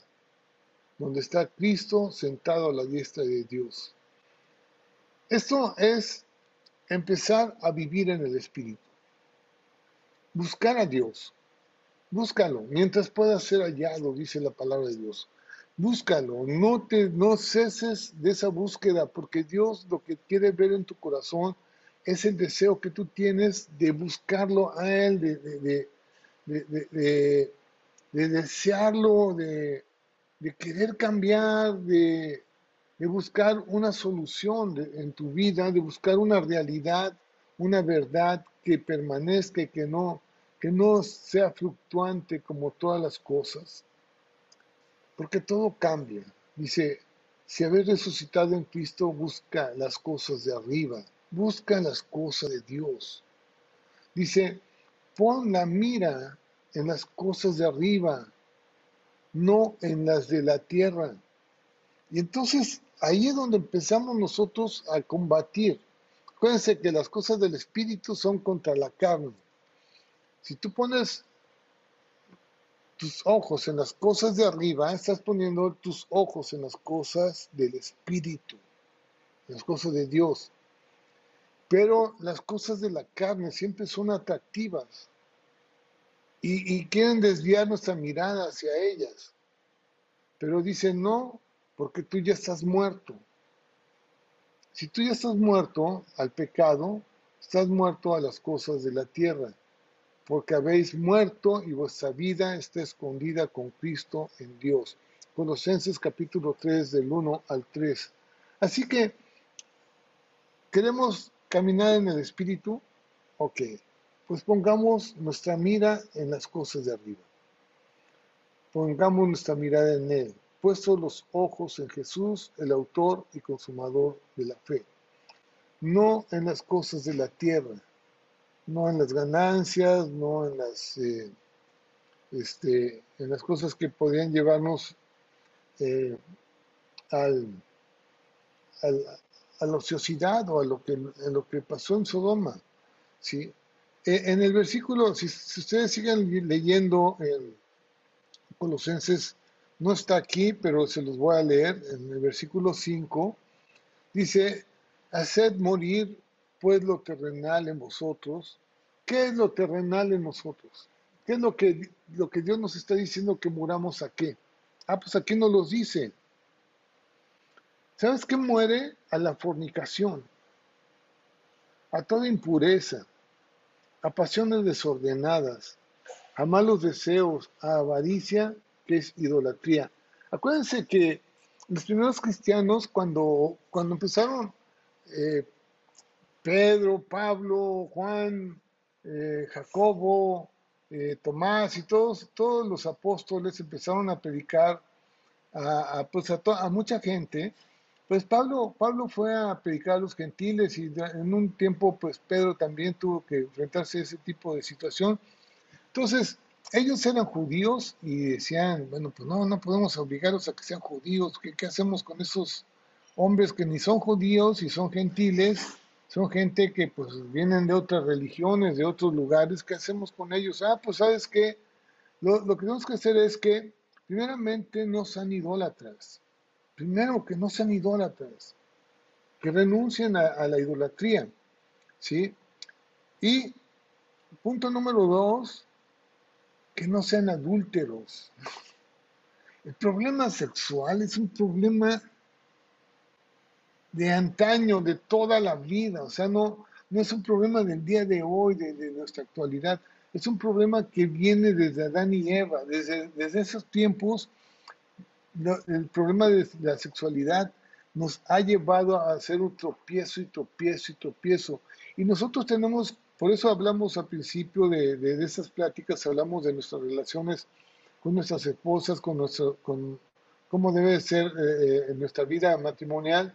donde está Cristo sentado a la diestra de Dios. Esto es empezar a vivir en el Espíritu buscar a Dios. Búscalo, mientras pueda ser hallado, dice la palabra de Dios. Búscalo, no te no ceses de esa búsqueda, porque Dios lo que quiere ver en tu corazón es el deseo que tú tienes de buscarlo a Él, de, de, de, de desearlo, de, querer cambiar, de, buscar una solución en tu vida, de buscar una realidad, una verdad que permanezca que no, que no sea fluctuante como todas las cosas. Porque todo cambia. Dice, si habéis resucitado en Cristo, busca las cosas de arriba, busca las cosas de Dios. Dice, pon la mira en las cosas de arriba, no en las de la tierra. Y entonces ahí es donde empezamos nosotros a combatir. Acuérdense que las cosas del espíritu son contra la carne. Si tú pones tus ojos en las cosas de arriba, estás poniendo tus ojos en las cosas del espíritu, en las cosas de Dios. Pero las cosas de la carne siempre son atractivas y, quieren desviar nuestra mirada hacia ellas. Pero dice, no, porque tú ya estás muerto. Si tú ya estás muerto al pecado, estás muerto a las cosas de la tierra, porque habéis muerto y vuestra vida está escondida con Cristo en Dios. Colosenses capítulo 3 del 1 al 3. Así que, ¿queremos caminar en el Espíritu? Ok, pues pongamos nuestra mira en las cosas de arriba. Pongamos nuestra mirada en Él puesto los ojos en Jesús, el autor y consumador de la fe, no en las cosas de la tierra, no en las ganancias, no en las, eh, este, en las cosas que podrían llevarnos eh, al, a la ociosidad o a lo que, lo que pasó en Sodoma. ¿sí? E, en el versículo, si, ustedes siguen leyendo en Colosenses no está aquí, pero se los voy a leer en el versículo 5. Dice, haced morir pues lo terrenal en vosotros. ¿Qué es lo terrenal en nosotros? ¿Qué es lo que, lo que Dios nos está diciendo que muramos a qué? Ah, pues aquí nos los dice. ¿Sabes qué muere? A la fornicación, a toda impureza, a pasiones desordenadas, a malos deseos, a avaricia que es idolatría. Acuérdense que los primeros cristianos, cuando, cuando empezaron eh, Pedro, Pablo, Juan, eh, Jacobo, eh, Tomás y todos, todos los apóstoles empezaron a predicar a, pues a, mucha gente, pues Pablo, Pablo fue a predicar a los gentiles y en un tiempo pues Pedro también tuvo que enfrentarse a ese tipo de situación. Entonces, ellos eran judíos y decían, bueno, pues no, no podemos obligarlos a que sean judíos, ¿qué, qué hacemos con esos hombres que ni son judíos y son gentiles? Son gente que pues vienen de otras religiones, de otros lugares, ¿qué hacemos con ellos? Ah, pues sabes qué, lo, lo que tenemos que hacer es que primeramente no sean idólatras, primero que no sean idólatras, que renuncien a, a la idolatría, ¿sí? Y punto número dos, que no sean adúlteros. El problema sexual es un problema de antaño, de toda la vida, o sea, no, no es un problema del día de hoy, de, nuestra actualidad, es un problema que viene desde Adán y Eva, desde, desde esos tiempos, el problema de la sexualidad nos ha llevado a hacer un tropiezo y tropiezo y tropiezo. Y nosotros tenemos por eso hablamos al principio de, de, esas pláticas, hablamos de nuestras relaciones con nuestras esposas, con, nuestro, con cómo debe ser eh, eh, nuestra vida matrimonial,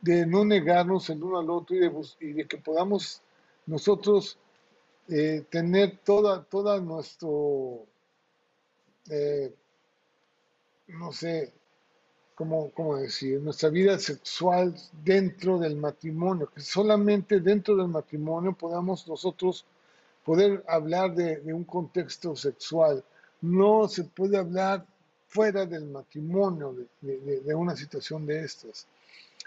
de no negarnos el uno al otro y de, y de que podamos nosotros eh, tener toda, toda nuestro, no sé, ¿cómo, decir? Nuestra vida sexual dentro del matrimonio, que solamente dentro del matrimonio podamos nosotros poder hablar de, un contexto sexual. No se puede hablar fuera del matrimonio de, de, una situación de estas.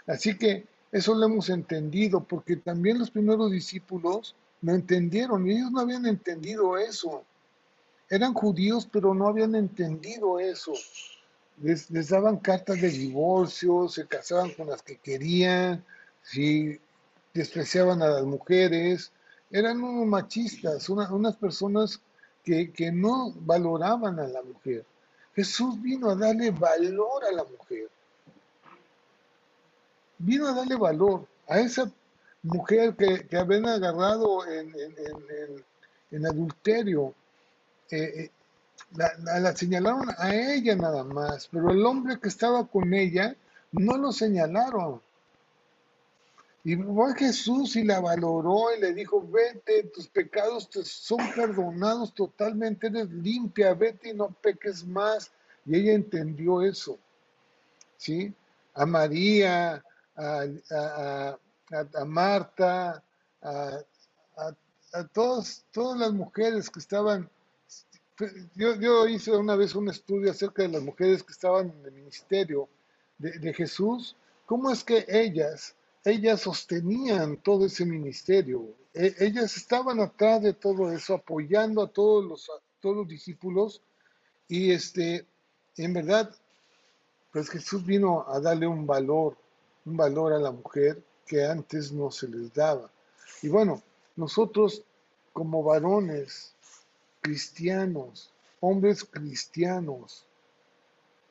Así que eso lo hemos entendido, porque también los primeros discípulos no entendieron, ellos no habían entendido eso. Eran judíos, pero no habían entendido eso les, daban cartas de divorcio, se casaban con las que querían, si despreciaban a las mujeres, eran unos machistas, unas personas que, que no valoraban a la mujer. Jesús vino a darle valor a la mujer. Vino a darle valor a esa mujer que, que habían agarrado en, en, adulterio. Eh, la, señalaron a ella nada más, pero el hombre que estaba con ella no lo señalaron. Y fue Jesús y la valoró y le dijo, vete, tus pecados te son perdonados totalmente, eres limpia, vete y no peques más. Y ella entendió eso. ¿sí? A María, a, a Marta, a, a todas, todas las mujeres que estaban, yo, yo, hice una vez un estudio acerca de las mujeres que estaban en el ministerio de, Jesús, cómo es que ellas, ellas sostenían todo ese ministerio, e, ellas estaban atrás de todo eso, apoyando a todos los, todos los discípulos, y este, en verdad, pues Jesús vino a darle un valor, un valor a la mujer que antes no se les daba. Y bueno, nosotros como varones cristianos, hombres cristianos,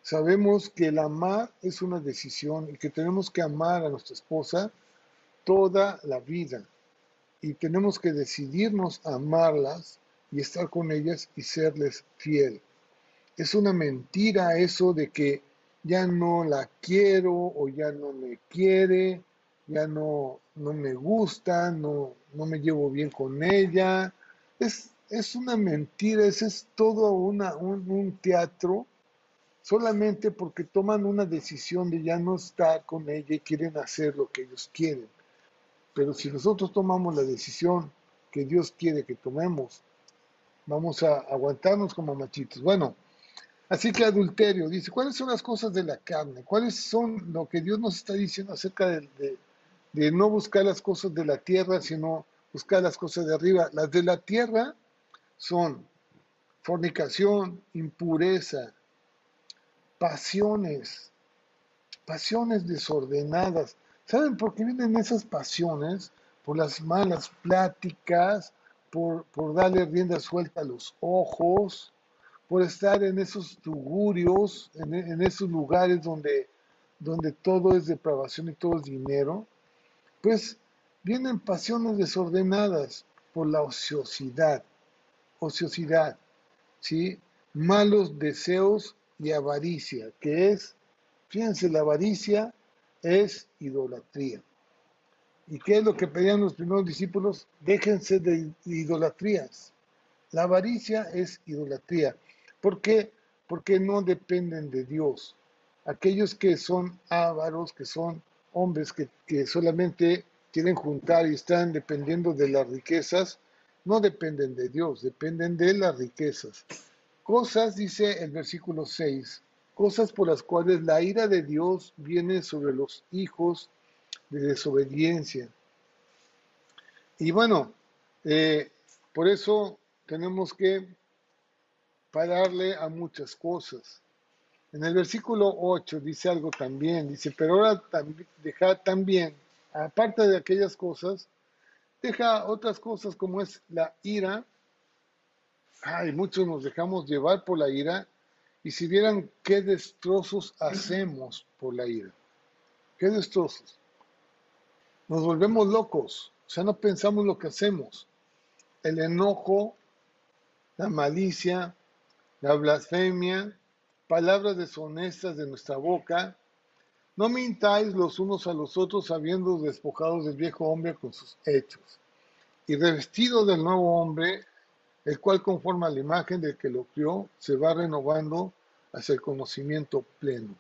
sabemos que el amar es una decisión y que tenemos que amar a nuestra esposa toda la vida. Y tenemos que decidirnos a amarlas y estar con ellas y serles fiel. Es una mentira eso de que ya no la quiero o ya no me quiere ya no, no me gusta, no, no me llevo bien con ella. Es, es una mentira, ese es todo una, un, teatro solamente porque toman una decisión de ya no estar con ella y quieren hacer lo que ellos quieren. Pero si nosotros tomamos la decisión que Dios quiere que tomemos, vamos a aguantarnos como machitos. Bueno, así que adulterio, dice, ¿cuáles son las cosas de la carne? ¿Cuáles son lo que Dios nos está diciendo acerca de, de no buscar las cosas de la tierra, sino buscar las cosas de arriba. Las de la tierra son fornicación, impureza, pasiones, pasiones desordenadas. ¿Saben por qué vienen esas pasiones? Por las malas pláticas, por, por darle rienda suelta a los ojos, por estar en esos tugurios, en, en esos lugares donde, donde todo es depravación y todo es dinero pues vienen pasiones desordenadas por la ociosidad, ociosidad, ¿sí? Malos deseos y avaricia, que es, fíjense, la avaricia es idolatría. ¿Y qué es lo que pedían los primeros discípulos? Déjense de idolatrías. La avaricia es idolatría. ¿Por qué? Porque no dependen de Dios. Aquellos que son ávaros, que son hombres que, solamente quieren juntar y están dependiendo de las riquezas, no dependen de Dios, dependen de las riquezas. Cosas, dice el versículo 6, cosas por las cuales la ira de Dios viene sobre los hijos de desobediencia. Y bueno, eh, por eso tenemos que pararle a muchas cosas. En el versículo 8 dice algo también, dice, pero ahora deja también, aparte de aquellas cosas, deja otras cosas como es la ira. Ay, muchos nos dejamos llevar por la ira y si vieran qué destrozos hacemos por la ira. ¿Qué destrozos? Nos volvemos locos, o sea, no pensamos lo que hacemos. El enojo, la malicia, la blasfemia, palabras deshonestas de nuestra boca. No mintáis los unos a los otros habiendo despojados del viejo hombre con sus hechos y revestido del nuevo hombre, el cual conforma la imagen del que lo crió, se va renovando hacia el conocimiento pleno.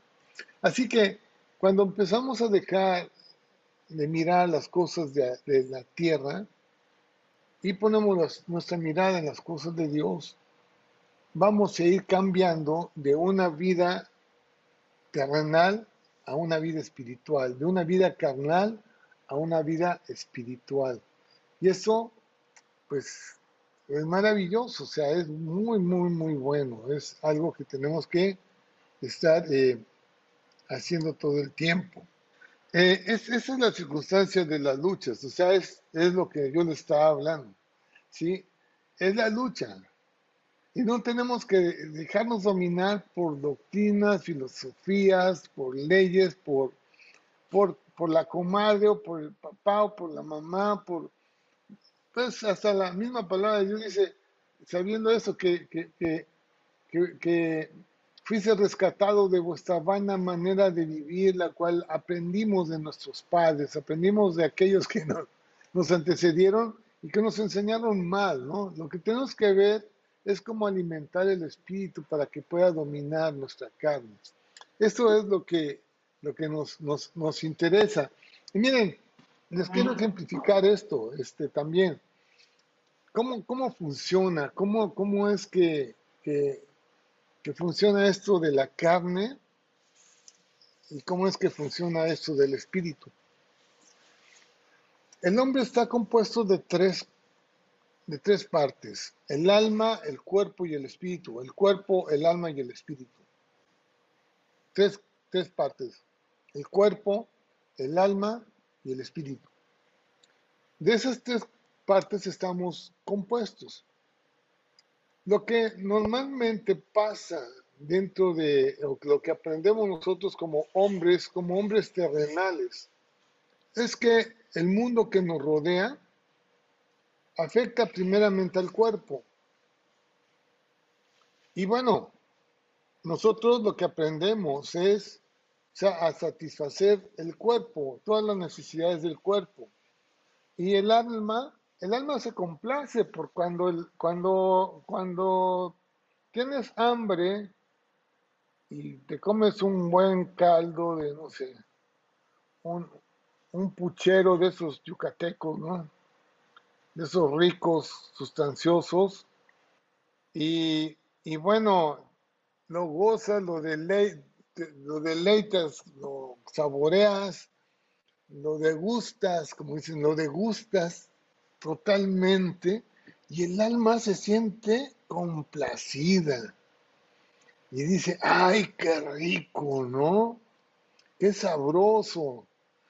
Así que cuando empezamos a dejar de mirar las cosas de, la tierra y ponemos nuestra mirada en las cosas de Dios, vamos a ir cambiando de una vida terrenal a una vida espiritual, de una vida carnal a una vida espiritual. Y eso, pues, es maravilloso, o sea, es muy, muy, muy bueno. Es algo que tenemos que estar eh, haciendo todo el tiempo. Eh, esa es la circunstancia de las luchas, o sea, es, es lo que yo le estaba hablando, ¿sí? Es la lucha, y no tenemos que dejarnos dominar por doctrinas, filosofías, por leyes, por, por, por la comadre o por el papá o por la mamá, por... Pues hasta la misma palabra de Dios dice, sabiendo eso, que, que, que, que, fuiste rescatado de vuestra vana manera de vivir, la cual aprendimos de nuestros padres, aprendimos de aquellos que nos, nos antecedieron y que nos enseñaron mal, ¿no? Lo que tenemos que ver es como alimentar el espíritu para que pueda dominar nuestra carne. Esto es lo que lo que nos, nos, nos interesa. Y miren, les quiero ejemplificar esto este, también. ¿Cómo, cómo funciona? ¿Cómo, cómo es que, que, que funciona esto de la carne? ¿Y cómo es que funciona esto del espíritu? El hombre está compuesto de tres, de tres partes, el alma, el cuerpo y el espíritu, el cuerpo, el alma y el espíritu. Tres, tres partes, el cuerpo, el alma y el espíritu. De esas tres partes estamos compuestos. Lo que normalmente pasa dentro de lo que aprendemos nosotros como hombres, como hombres terrenales, es que el mundo que nos rodea afecta primeramente al cuerpo. Y bueno, nosotros lo que aprendemos es a satisfacer el cuerpo, todas las necesidades del cuerpo. Y el alma, el alma se complace por cuando, el, cuando, cuando tienes hambre y te comes un buen caldo de, no sé, un, un puchero de esos yucatecos, ¿no? De esos ricos, sustanciosos. Y, y bueno, lo gozas, lo, lo deleitas, lo saboreas, lo degustas, como dicen, lo degustas totalmente y el alma se siente complacida. Y dice, ay, qué rico, ¿no? Qué sabroso.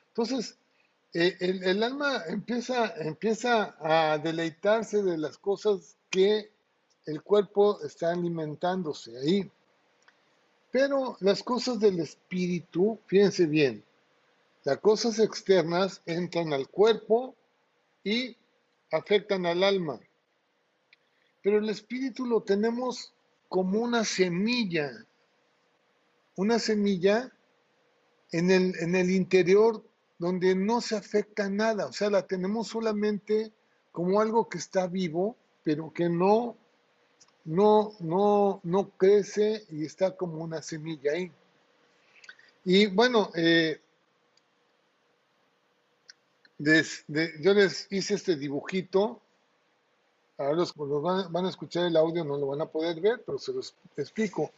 Entonces, eh, el, alma empieza, empieza a deleitarse de las cosas que el cuerpo está alimentándose ahí. Pero las cosas del espíritu, fíjense bien, las cosas externas entran al cuerpo y afectan al alma. Pero el espíritu lo tenemos como una semilla, una semilla en el, en el interior donde no se afecta nada, o sea, la tenemos solamente como algo que está vivo, pero que no, no, no, no crece y está como una semilla ahí. Y bueno, eh, yo les hice este dibujito. Ahora los, los van, van, a escuchar el audio, no lo van a poder ver, pero se los explico.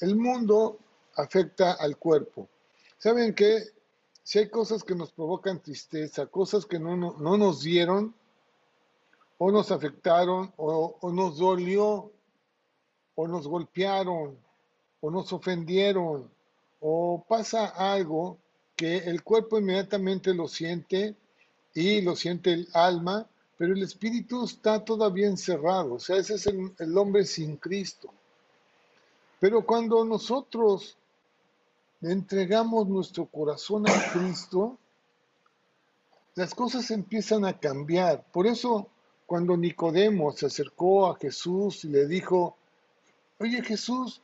El mundo afecta al cuerpo. ¿Saben qué? Si hay cosas que nos provocan tristeza, cosas que no, no, nos dieron, o nos afectaron, o, o nos dolió, o nos golpearon, o nos ofendieron, o pasa algo que el cuerpo inmediatamente lo siente y lo siente el alma, pero el espíritu está todavía encerrado, o sea, ese es el, el hombre sin Cristo. Pero cuando nosotros entregamos nuestro corazón a Cristo, las cosas empiezan a cambiar. Por eso, cuando Nicodemo se acercó a Jesús y le dijo, oye Jesús,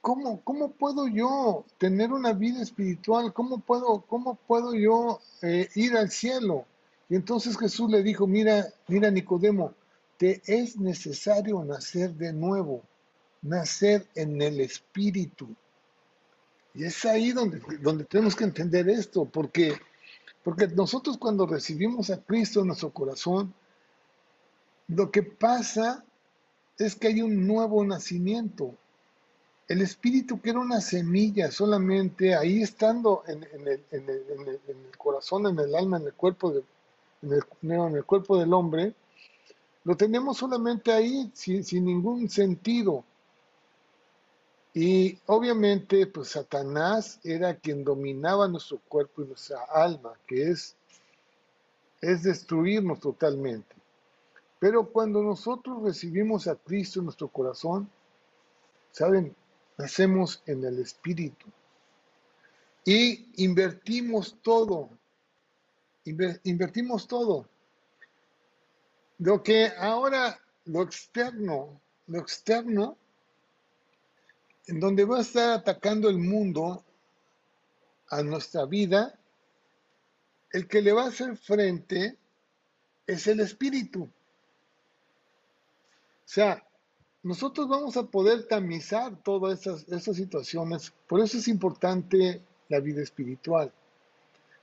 ¿cómo, cómo puedo yo tener una vida espiritual? ¿Cómo puedo, cómo puedo yo eh, ir al cielo? Y entonces Jesús le dijo, mira, mira Nicodemo, te es necesario nacer de nuevo, nacer en el espíritu. Y es ahí donde, donde tenemos que entender esto, porque, porque nosotros cuando recibimos a Cristo en nuestro corazón, lo que pasa es que hay un nuevo nacimiento. El espíritu que era una semilla solamente ahí estando en, el, corazón, en el alma, en el cuerpo, en, el, cuerpo del hombre, lo tenemos solamente ahí sin, sin ningún sentido. Y obviamente, pues Satanás era quien dominaba nuestro cuerpo y nuestra alma, que es, es destruirnos totalmente. Pero cuando nosotros recibimos a Cristo en nuestro corazón, ¿saben? Nacemos en el Espíritu. Y invertimos todo. Invertimos todo. Lo que ahora, lo externo, lo externo en donde va a estar atacando el mundo a nuestra vida, el que le va a hacer frente es el espíritu. O sea, nosotros vamos a poder tamizar todas esas, situaciones. Por eso es importante la vida espiritual.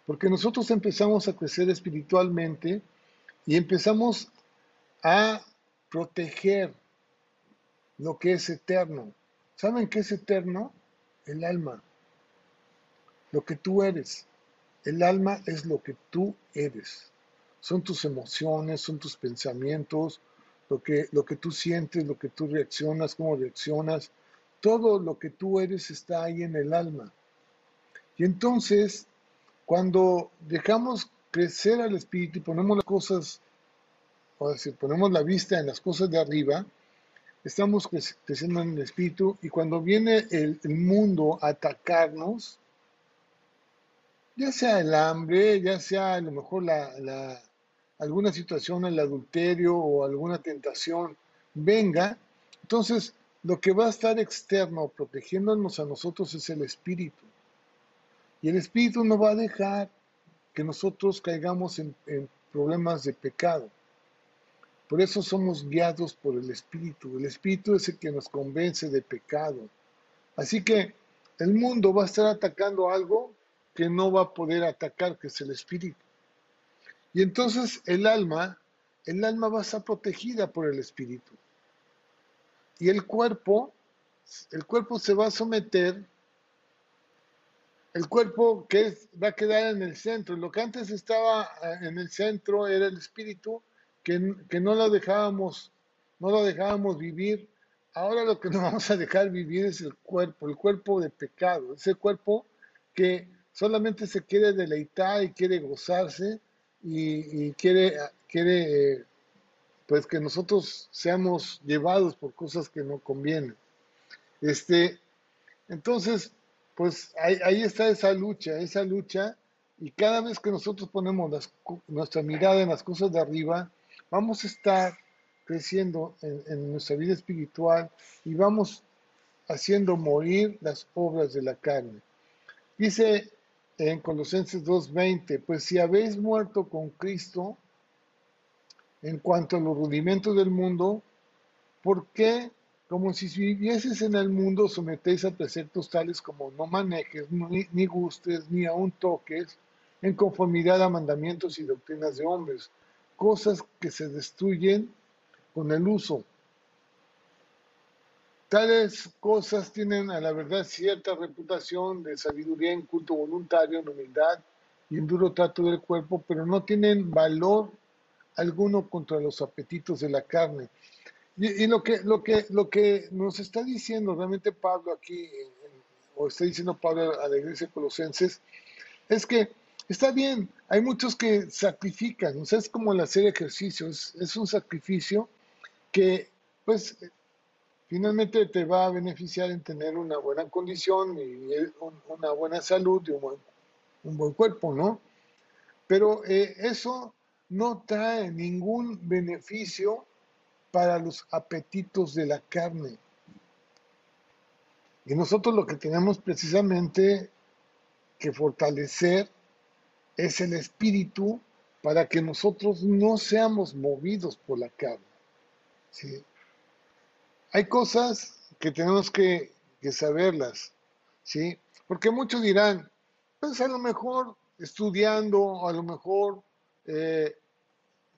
Porque nosotros empezamos a crecer espiritualmente y empezamos a proteger lo que es eterno. ¿Saben qué es eterno? El alma, lo que tú eres. El alma es lo que tú eres. Son tus emociones, son tus pensamientos, lo que, lo que tú sientes, lo que tú reaccionas, cómo reaccionas. Todo lo que tú eres está ahí en el alma. Y entonces, cuando dejamos crecer al espíritu y ponemos las cosas, o decir, ponemos la vista en las cosas de arriba, estamos creciendo en el espíritu y cuando viene el, mundo a atacarnos, ya sea el hambre, ya sea a lo mejor la, alguna situación, el adulterio o alguna tentación, venga, entonces lo que va a estar externo protegiéndonos a nosotros es el espíritu. Y el espíritu no va a dejar que nosotros caigamos en problemas de pecado. Por eso somos guiados por el Espíritu. El Espíritu es el que nos convence de pecado. Así que el mundo va a estar atacando algo que no va a poder atacar, que es el Espíritu. Y entonces el alma, el alma va a estar protegida por el Espíritu. Y el cuerpo, el cuerpo se va a someter el cuerpo que va a quedar en el centro. Lo que antes estaba eh, en el centro era el espíritu que, no lo dejábamos, no lo dejábamos vivir. Ahora lo que nos vamos a dejar vivir es el cuerpo, el cuerpo de pecado, ese cuerpo que solamente se quiere deleitar y quiere gozarse y, quiere, quiere pues que nosotros seamos llevados por cosas que no convienen. Este, entonces, pues ahí, está esa lucha, esa lucha, y cada vez que nosotros ponemos nuestra mirada en las cosas de arriba, vamos a estar creciendo en, nuestra vida espiritual y vamos haciendo morir las obras de la carne. Dice en Colosenses 2.20, pues si habéis muerto con Cristo en cuanto a los rudimentos del mundo, ¿por qué, como si vivieses en el mundo, sometéis a preceptos tales como no manejes, ni, ni gustes, ni aun toques, en conformidad a mandamientos y doctrinas de hombres? Cosas que se destruyen con el uso. Tales cosas tienen a la verdad cierta reputación de sabiduría en culto voluntario, en humildad y en duro trato del cuerpo, pero no tienen valor alguno contra los apetitos de la carne. Y, lo, que, lo, que, lo que nos está diciendo realmente Pablo aquí, o está diciendo Pablo a la iglesia Colosenses, es que Está bien, hay muchos que sacrifican, o sea, es como el hacer ejercicio, es, un sacrificio que pues finalmente te va a beneficiar en tener una buena condición y una buena salud y un buen, cuerpo, ¿no? Pero eh, eso no trae ningún beneficio para los apetitos de la carne. Y nosotros lo que tenemos precisamente que fortalecer es el espíritu para que nosotros no seamos movidos por la carne. Hay cosas que tenemos que, saberlas, ¿sí? porque muchos dirán, pues a lo mejor estudiando, a lo mejor eh,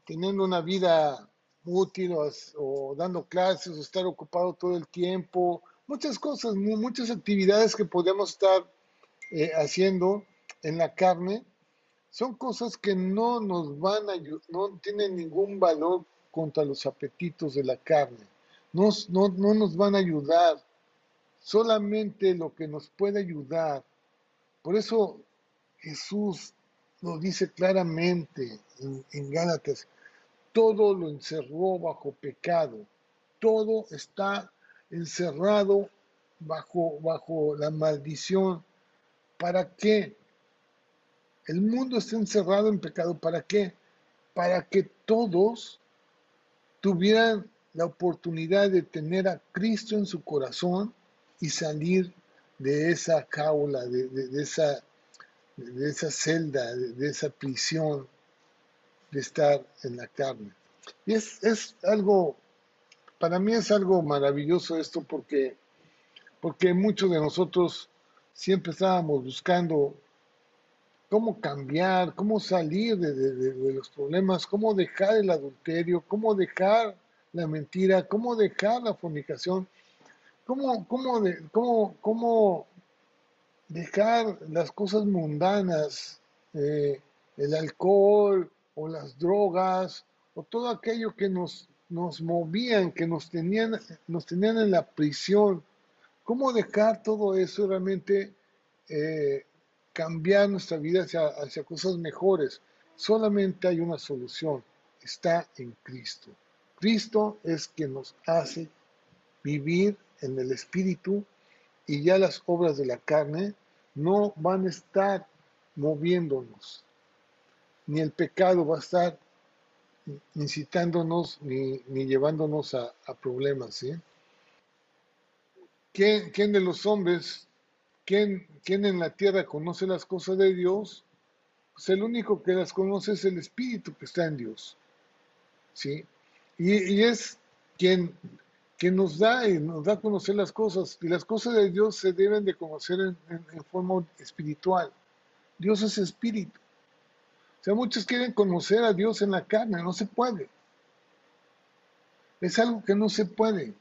teniendo una vida útil o, dando clases o estar ocupado todo el tiempo, muchas cosas, muchas actividades que podemos estar eh, haciendo en la carne, son cosas que no nos van a no tienen ningún valor contra los apetitos de la carne. no, no nos van a ayudar. Solamente lo que nos puede ayudar. Por eso Jesús nos dice claramente en, en Gálatas, todo lo encerró bajo pecado. Todo está encerrado bajo, bajo la maldición. ¿Para qué? El mundo está encerrado en pecado. ¿Para qué? Para que todos tuvieran la oportunidad de tener a Cristo en su corazón y salir de esa jaula, de, esa, de esa celda, de, esa prisión de estar en la carne. Y es, es, algo, para mí es algo maravilloso esto porque, porque muchos de nosotros siempre estábamos buscando cómo cambiar, cómo salir de, los problemas, cómo dejar el adulterio, cómo dejar la mentira, cómo dejar la fornicación, cómo, cómo, cómo, cómo dejar las cosas mundanas, eh, el alcohol o las drogas o todo aquello que nos, nos movían, que nos tenían, nos tenían en la prisión. ¿Cómo dejar todo eso realmente eh, cambiar nuestra vida hacia, hacia cosas mejores? Solamente hay una solución, está en Cristo. Cristo es quien nos hace vivir en el Espíritu y ya las obras de la carne no van a estar moviéndonos, ni el pecado va a estar incitándonos ni, llevándonos a, problemas. ¿Quién, ¿Quién, de los hombres, quién, quién en la tierra conoce las cosas de Dios? Pues el único que las conoce es el Espíritu que está en Dios. ¿sí? Y, es quien, quien, nos da y nos da a conocer las cosas. Y las cosas de Dios se deben de conocer en forma espiritual. Dios es espíritu. O sea, muchos quieren conocer a Dios en la carne, no se puede. Es algo que no se puede.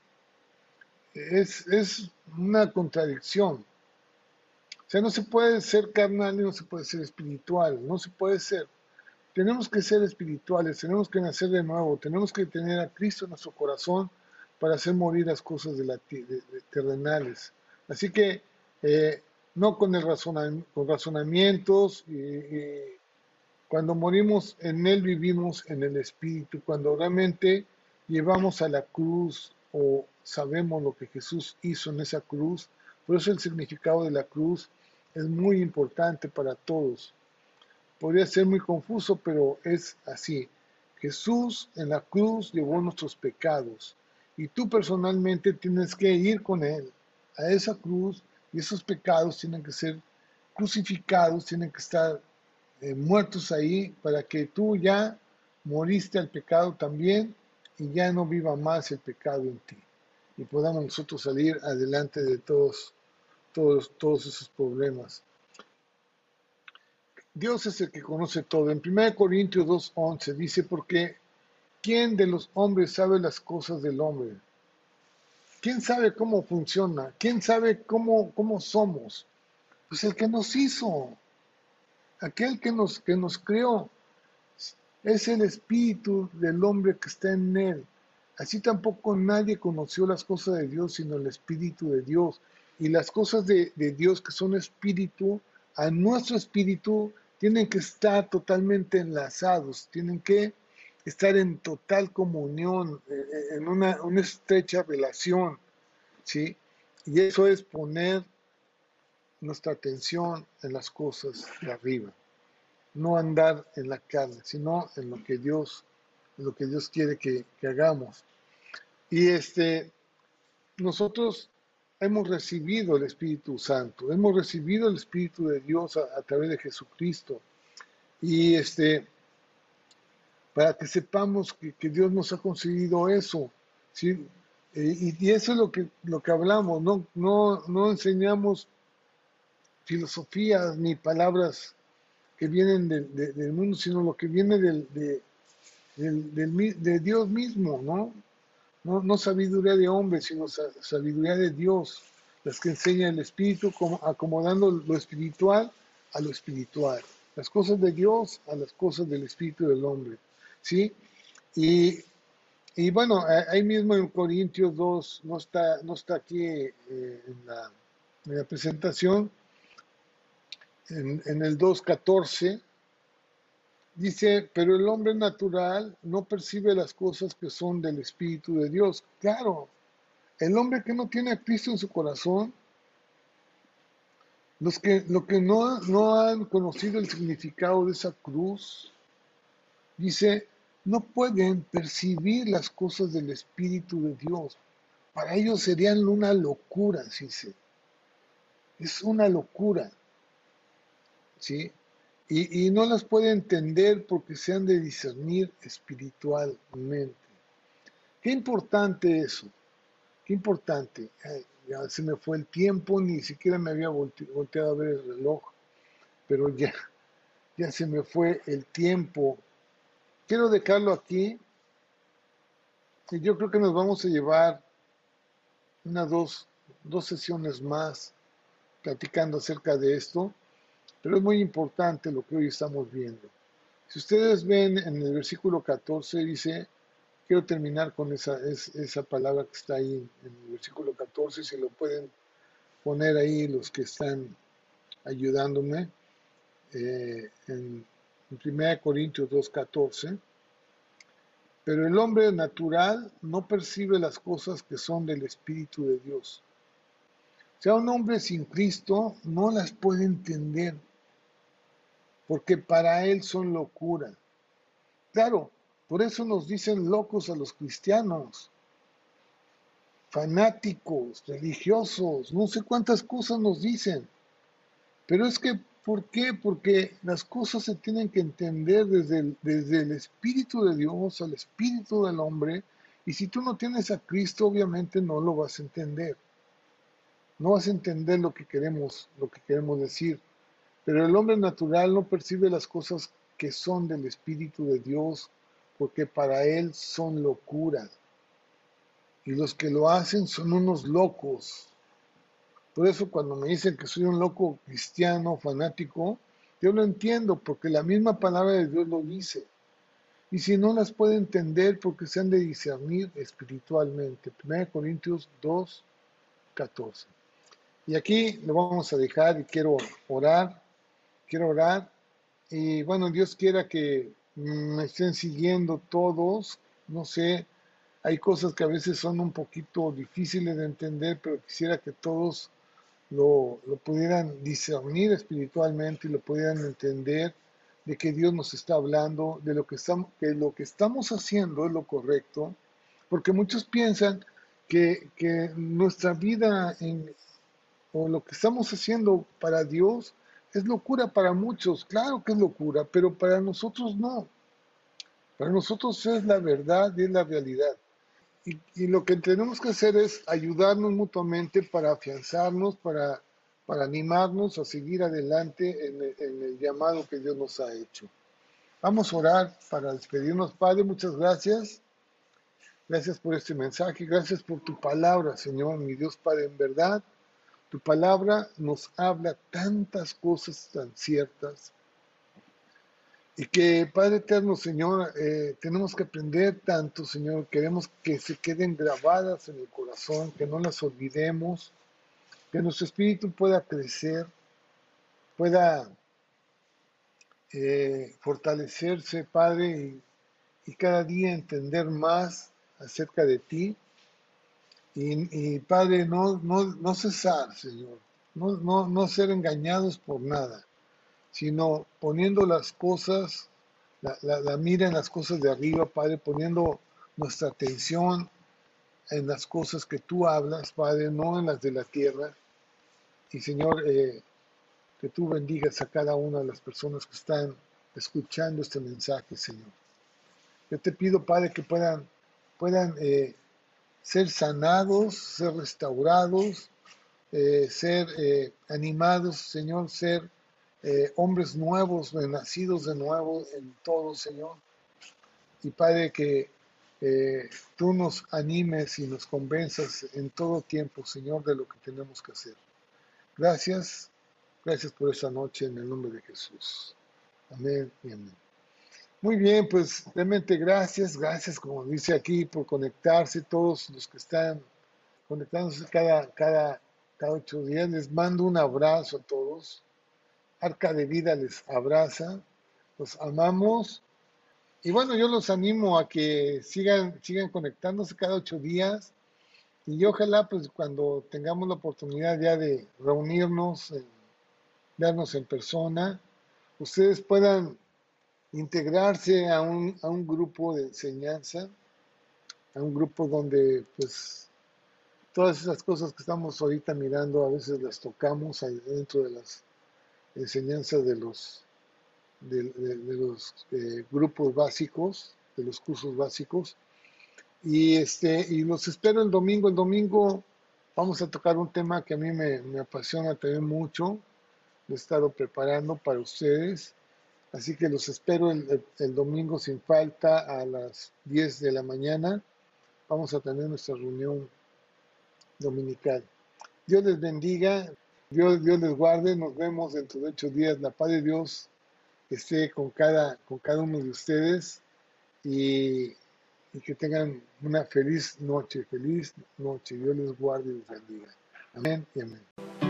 Es, es una contradicción. O sea, no se puede ser carnal y no se puede ser espiritual, no se puede ser. Tenemos que ser espirituales, tenemos que nacer de nuevo, tenemos que tener a Cristo en nuestro corazón para hacer morir las cosas de la, terrenales. Así que eh, no con, el con razonamientos cuando morimos en Él vivimos en el Espíritu, cuando realmente llevamos a la cruz o sabemos lo que Jesús hizo en esa cruz. Por eso el significado de la cruz es muy importante para todos. Podría ser muy confuso, pero es así. Jesús en la cruz llevó nuestros pecados y tú personalmente tienes que ir con Él a esa cruz y esos pecados tienen que ser crucificados, tienen que estar eh, muertos ahí para que tú ya moriste al pecado también y ya no viva más el pecado en ti y podamos nosotros salir adelante de todos, todos, todos esos problemas. Dios es el que conoce todo. En 1 Corintios 2.11 dice, porque ¿quién de los hombres sabe las cosas del hombre? ¿Quién sabe cómo funciona? ¿Quién sabe cómo, cómo somos? Pues el que nos hizo aquel que nos, que nos creó es el espíritu del hombre que está en él. Así tampoco nadie conoció las cosas de Dios sino el espíritu de Dios. Y las cosas de, Dios que son espíritu, a nuestro espíritu, tienen que estar totalmente enlazados, tienen que estar en total comunión, eh, eh, en una, una estrecha relación. ¿sí? Y eso es poner nuestra atención en las cosas de arriba. No andar en la carne, sino en lo que Dios, lo que Dios quiere que, hagamos. Y este, nosotros hemos recibido el Espíritu Santo, hemos recibido el Espíritu de Dios a, través de Jesucristo. Y este, para que sepamos que, Dios nos ha concedido eso. ¿sí? Eh, y, eso es lo que, lo que hablamos, no, no, no enseñamos filosofías ni palabras que vienen del mundo, sino lo que viene del, de, de, Dios mismo, ¿no? ¿No? No sabiduría de hombre, sino sabiduría de Dios, las que enseña el Espíritu, como, acomodando lo espiritual a lo espiritual, las cosas de Dios a las cosas del Espíritu del hombre, ¿sí? Y, y bueno, ahí mismo en Corintios 2, no está, no está aquí eh, en, la, en la presentación, en, el 2.14, dice, pero el hombre natural no percibe las cosas que son del Espíritu de Dios. Claro, el hombre que no tiene a Cristo en su corazón, los que, lo que no, no han conocido el significado de esa cruz, dice, no pueden percibir las cosas del Espíritu de Dios. Para ellos serían una locura, dice. Es una locura. ¿sí? Y, no las puede entender porque se han de discernir espiritualmente. Qué importante eso, qué importante. ya se me fue el tiempo, ni siquiera me había volteado a ver el reloj, pero ya, ya se me fue el tiempo. Quiero dejarlo aquí. Y yo creo que nos vamos a llevar unas dos, dos sesiones más platicando acerca de esto, pero es muy importante lo que hoy estamos viendo. Si ustedes ven en el versículo 14 dice, quiero terminar con esa, esa palabra que está ahí en el versículo 14, si lo pueden poner ahí los que están ayudándome, eh, en, en 1 Corintios 2.14, pero el hombre natural no percibe las cosas que son del Espíritu de Dios. O sea, un hombre sin Cristo no las puede entender, porque para él son locura. Claro, por eso nos dicen locos a los cristianos, fanáticos, religiosos, no sé cuántas cosas nos dicen. Pero es que, ¿por qué? Porque las cosas se tienen que entender desde el, desde el Espíritu de Dios al Espíritu del hombre. Y si tú no tienes a Cristo, obviamente no lo vas a entender. No vas a entender lo que queremos, lo que queremos decir. Pero el hombre natural no percibe las cosas que son del Espíritu de Dios porque para él son locura. Y los que lo hacen son unos locos. Por eso cuando me dicen que soy un loco cristiano, fanático, yo lo entiendo porque la misma palabra de Dios lo dice. Y si no las puede entender porque se han de discernir espiritualmente. 1 Corintios 2, 14. Y aquí lo vamos a dejar y quiero orar, quiero orar. Y bueno, Dios quiera que me estén siguiendo todos. No sé, hay cosas que a veces son un poquito difíciles de entender, pero quisiera que todos lo, pudieran discernir espiritualmente y lo pudieran entender de que Dios nos está hablando, de lo que estamos, que lo que estamos haciendo es lo correcto, porque muchos piensan que, que nuestra vida en, o lo que estamos haciendo para Dios es locura para muchos, claro que es locura, pero para nosotros no. Para nosotros es la verdad y es la realidad. Y, lo que tenemos que hacer es ayudarnos mutuamente para afianzarnos, para, para animarnos a seguir adelante en en el llamado que Dios nos ha hecho. Vamos a orar para despedirnos. Padre, muchas gracias. Gracias por este mensaje. Gracias por tu palabra, Señor, mi Dios Padre, en verdad. Tu palabra nos habla tantas cosas tan ciertas. Y que, Padre Eterno, Señor, eh, tenemos que aprender tanto, Señor. Queremos que se queden grabadas en el corazón, que no las olvidemos, que nuestro espíritu pueda crecer, pueda eh, fortalecerse, Padre, y cada día entender más acerca de ti y, Padre, no, no, no, cesar, Señor, no, no, no ser engañados por nada, sino poniendo las cosas, la, mira en las cosas de arriba, Padre, poniendo nuestra atención en las cosas que tú hablas, Padre, no en las de la tierra. Y Señor, eh, que tú bendigas a cada una de las personas que están escuchando este mensaje, Señor. Yo te pido, Padre, que puedan, puedan eh, ser sanados, ser restaurados, eh, ser eh, animados, Señor, ser eh, hombres nuevos, nacidos de nuevo en todo, Señor. Y Padre, que tú nos animes y nos convenzas en todo tiempo, Señor, de lo que tenemos que hacer. Gracias, gracias por esta noche en el nombre de Jesús. Amén y amén. Muy bien, pues realmente gracias, gracias, como dice aquí, por conectarse, todos los que están conectándose cada, cada, cada ocho días. Les mando un abrazo a todos. Arca de Vida les abraza, los amamos. Y bueno, yo los animo a que sigan, sigan conectándose cada ocho días. Y ojalá, pues cuando tengamos la oportunidad ya de reunirnos, vernos en persona, ustedes puedan integrarse a un, a un grupo de enseñanza, a un grupo donde pues todas esas cosas que estamos ahorita mirando a veces las tocamos dentro de las enseñanzas de los, de, los eh, grupos básicos, de los cursos básicos. Y, este, y los espero el domingo. El domingo Vamos a tocar un tema que a mí me, me apasiona también mucho. Lo he estado preparando para ustedes. Así que los espero el, domingo sin falta a las 10 de la mañana. Vamos a tener nuestra reunión dominical. Dios les bendiga, Dios, Dios les guarde. Nos vemos dentro de ocho días. La paz de Dios esté con cada, con cada uno de ustedes y, y que tengan una feliz noche, feliz noche. Dios les guarde y les bendiga. Amén y amén.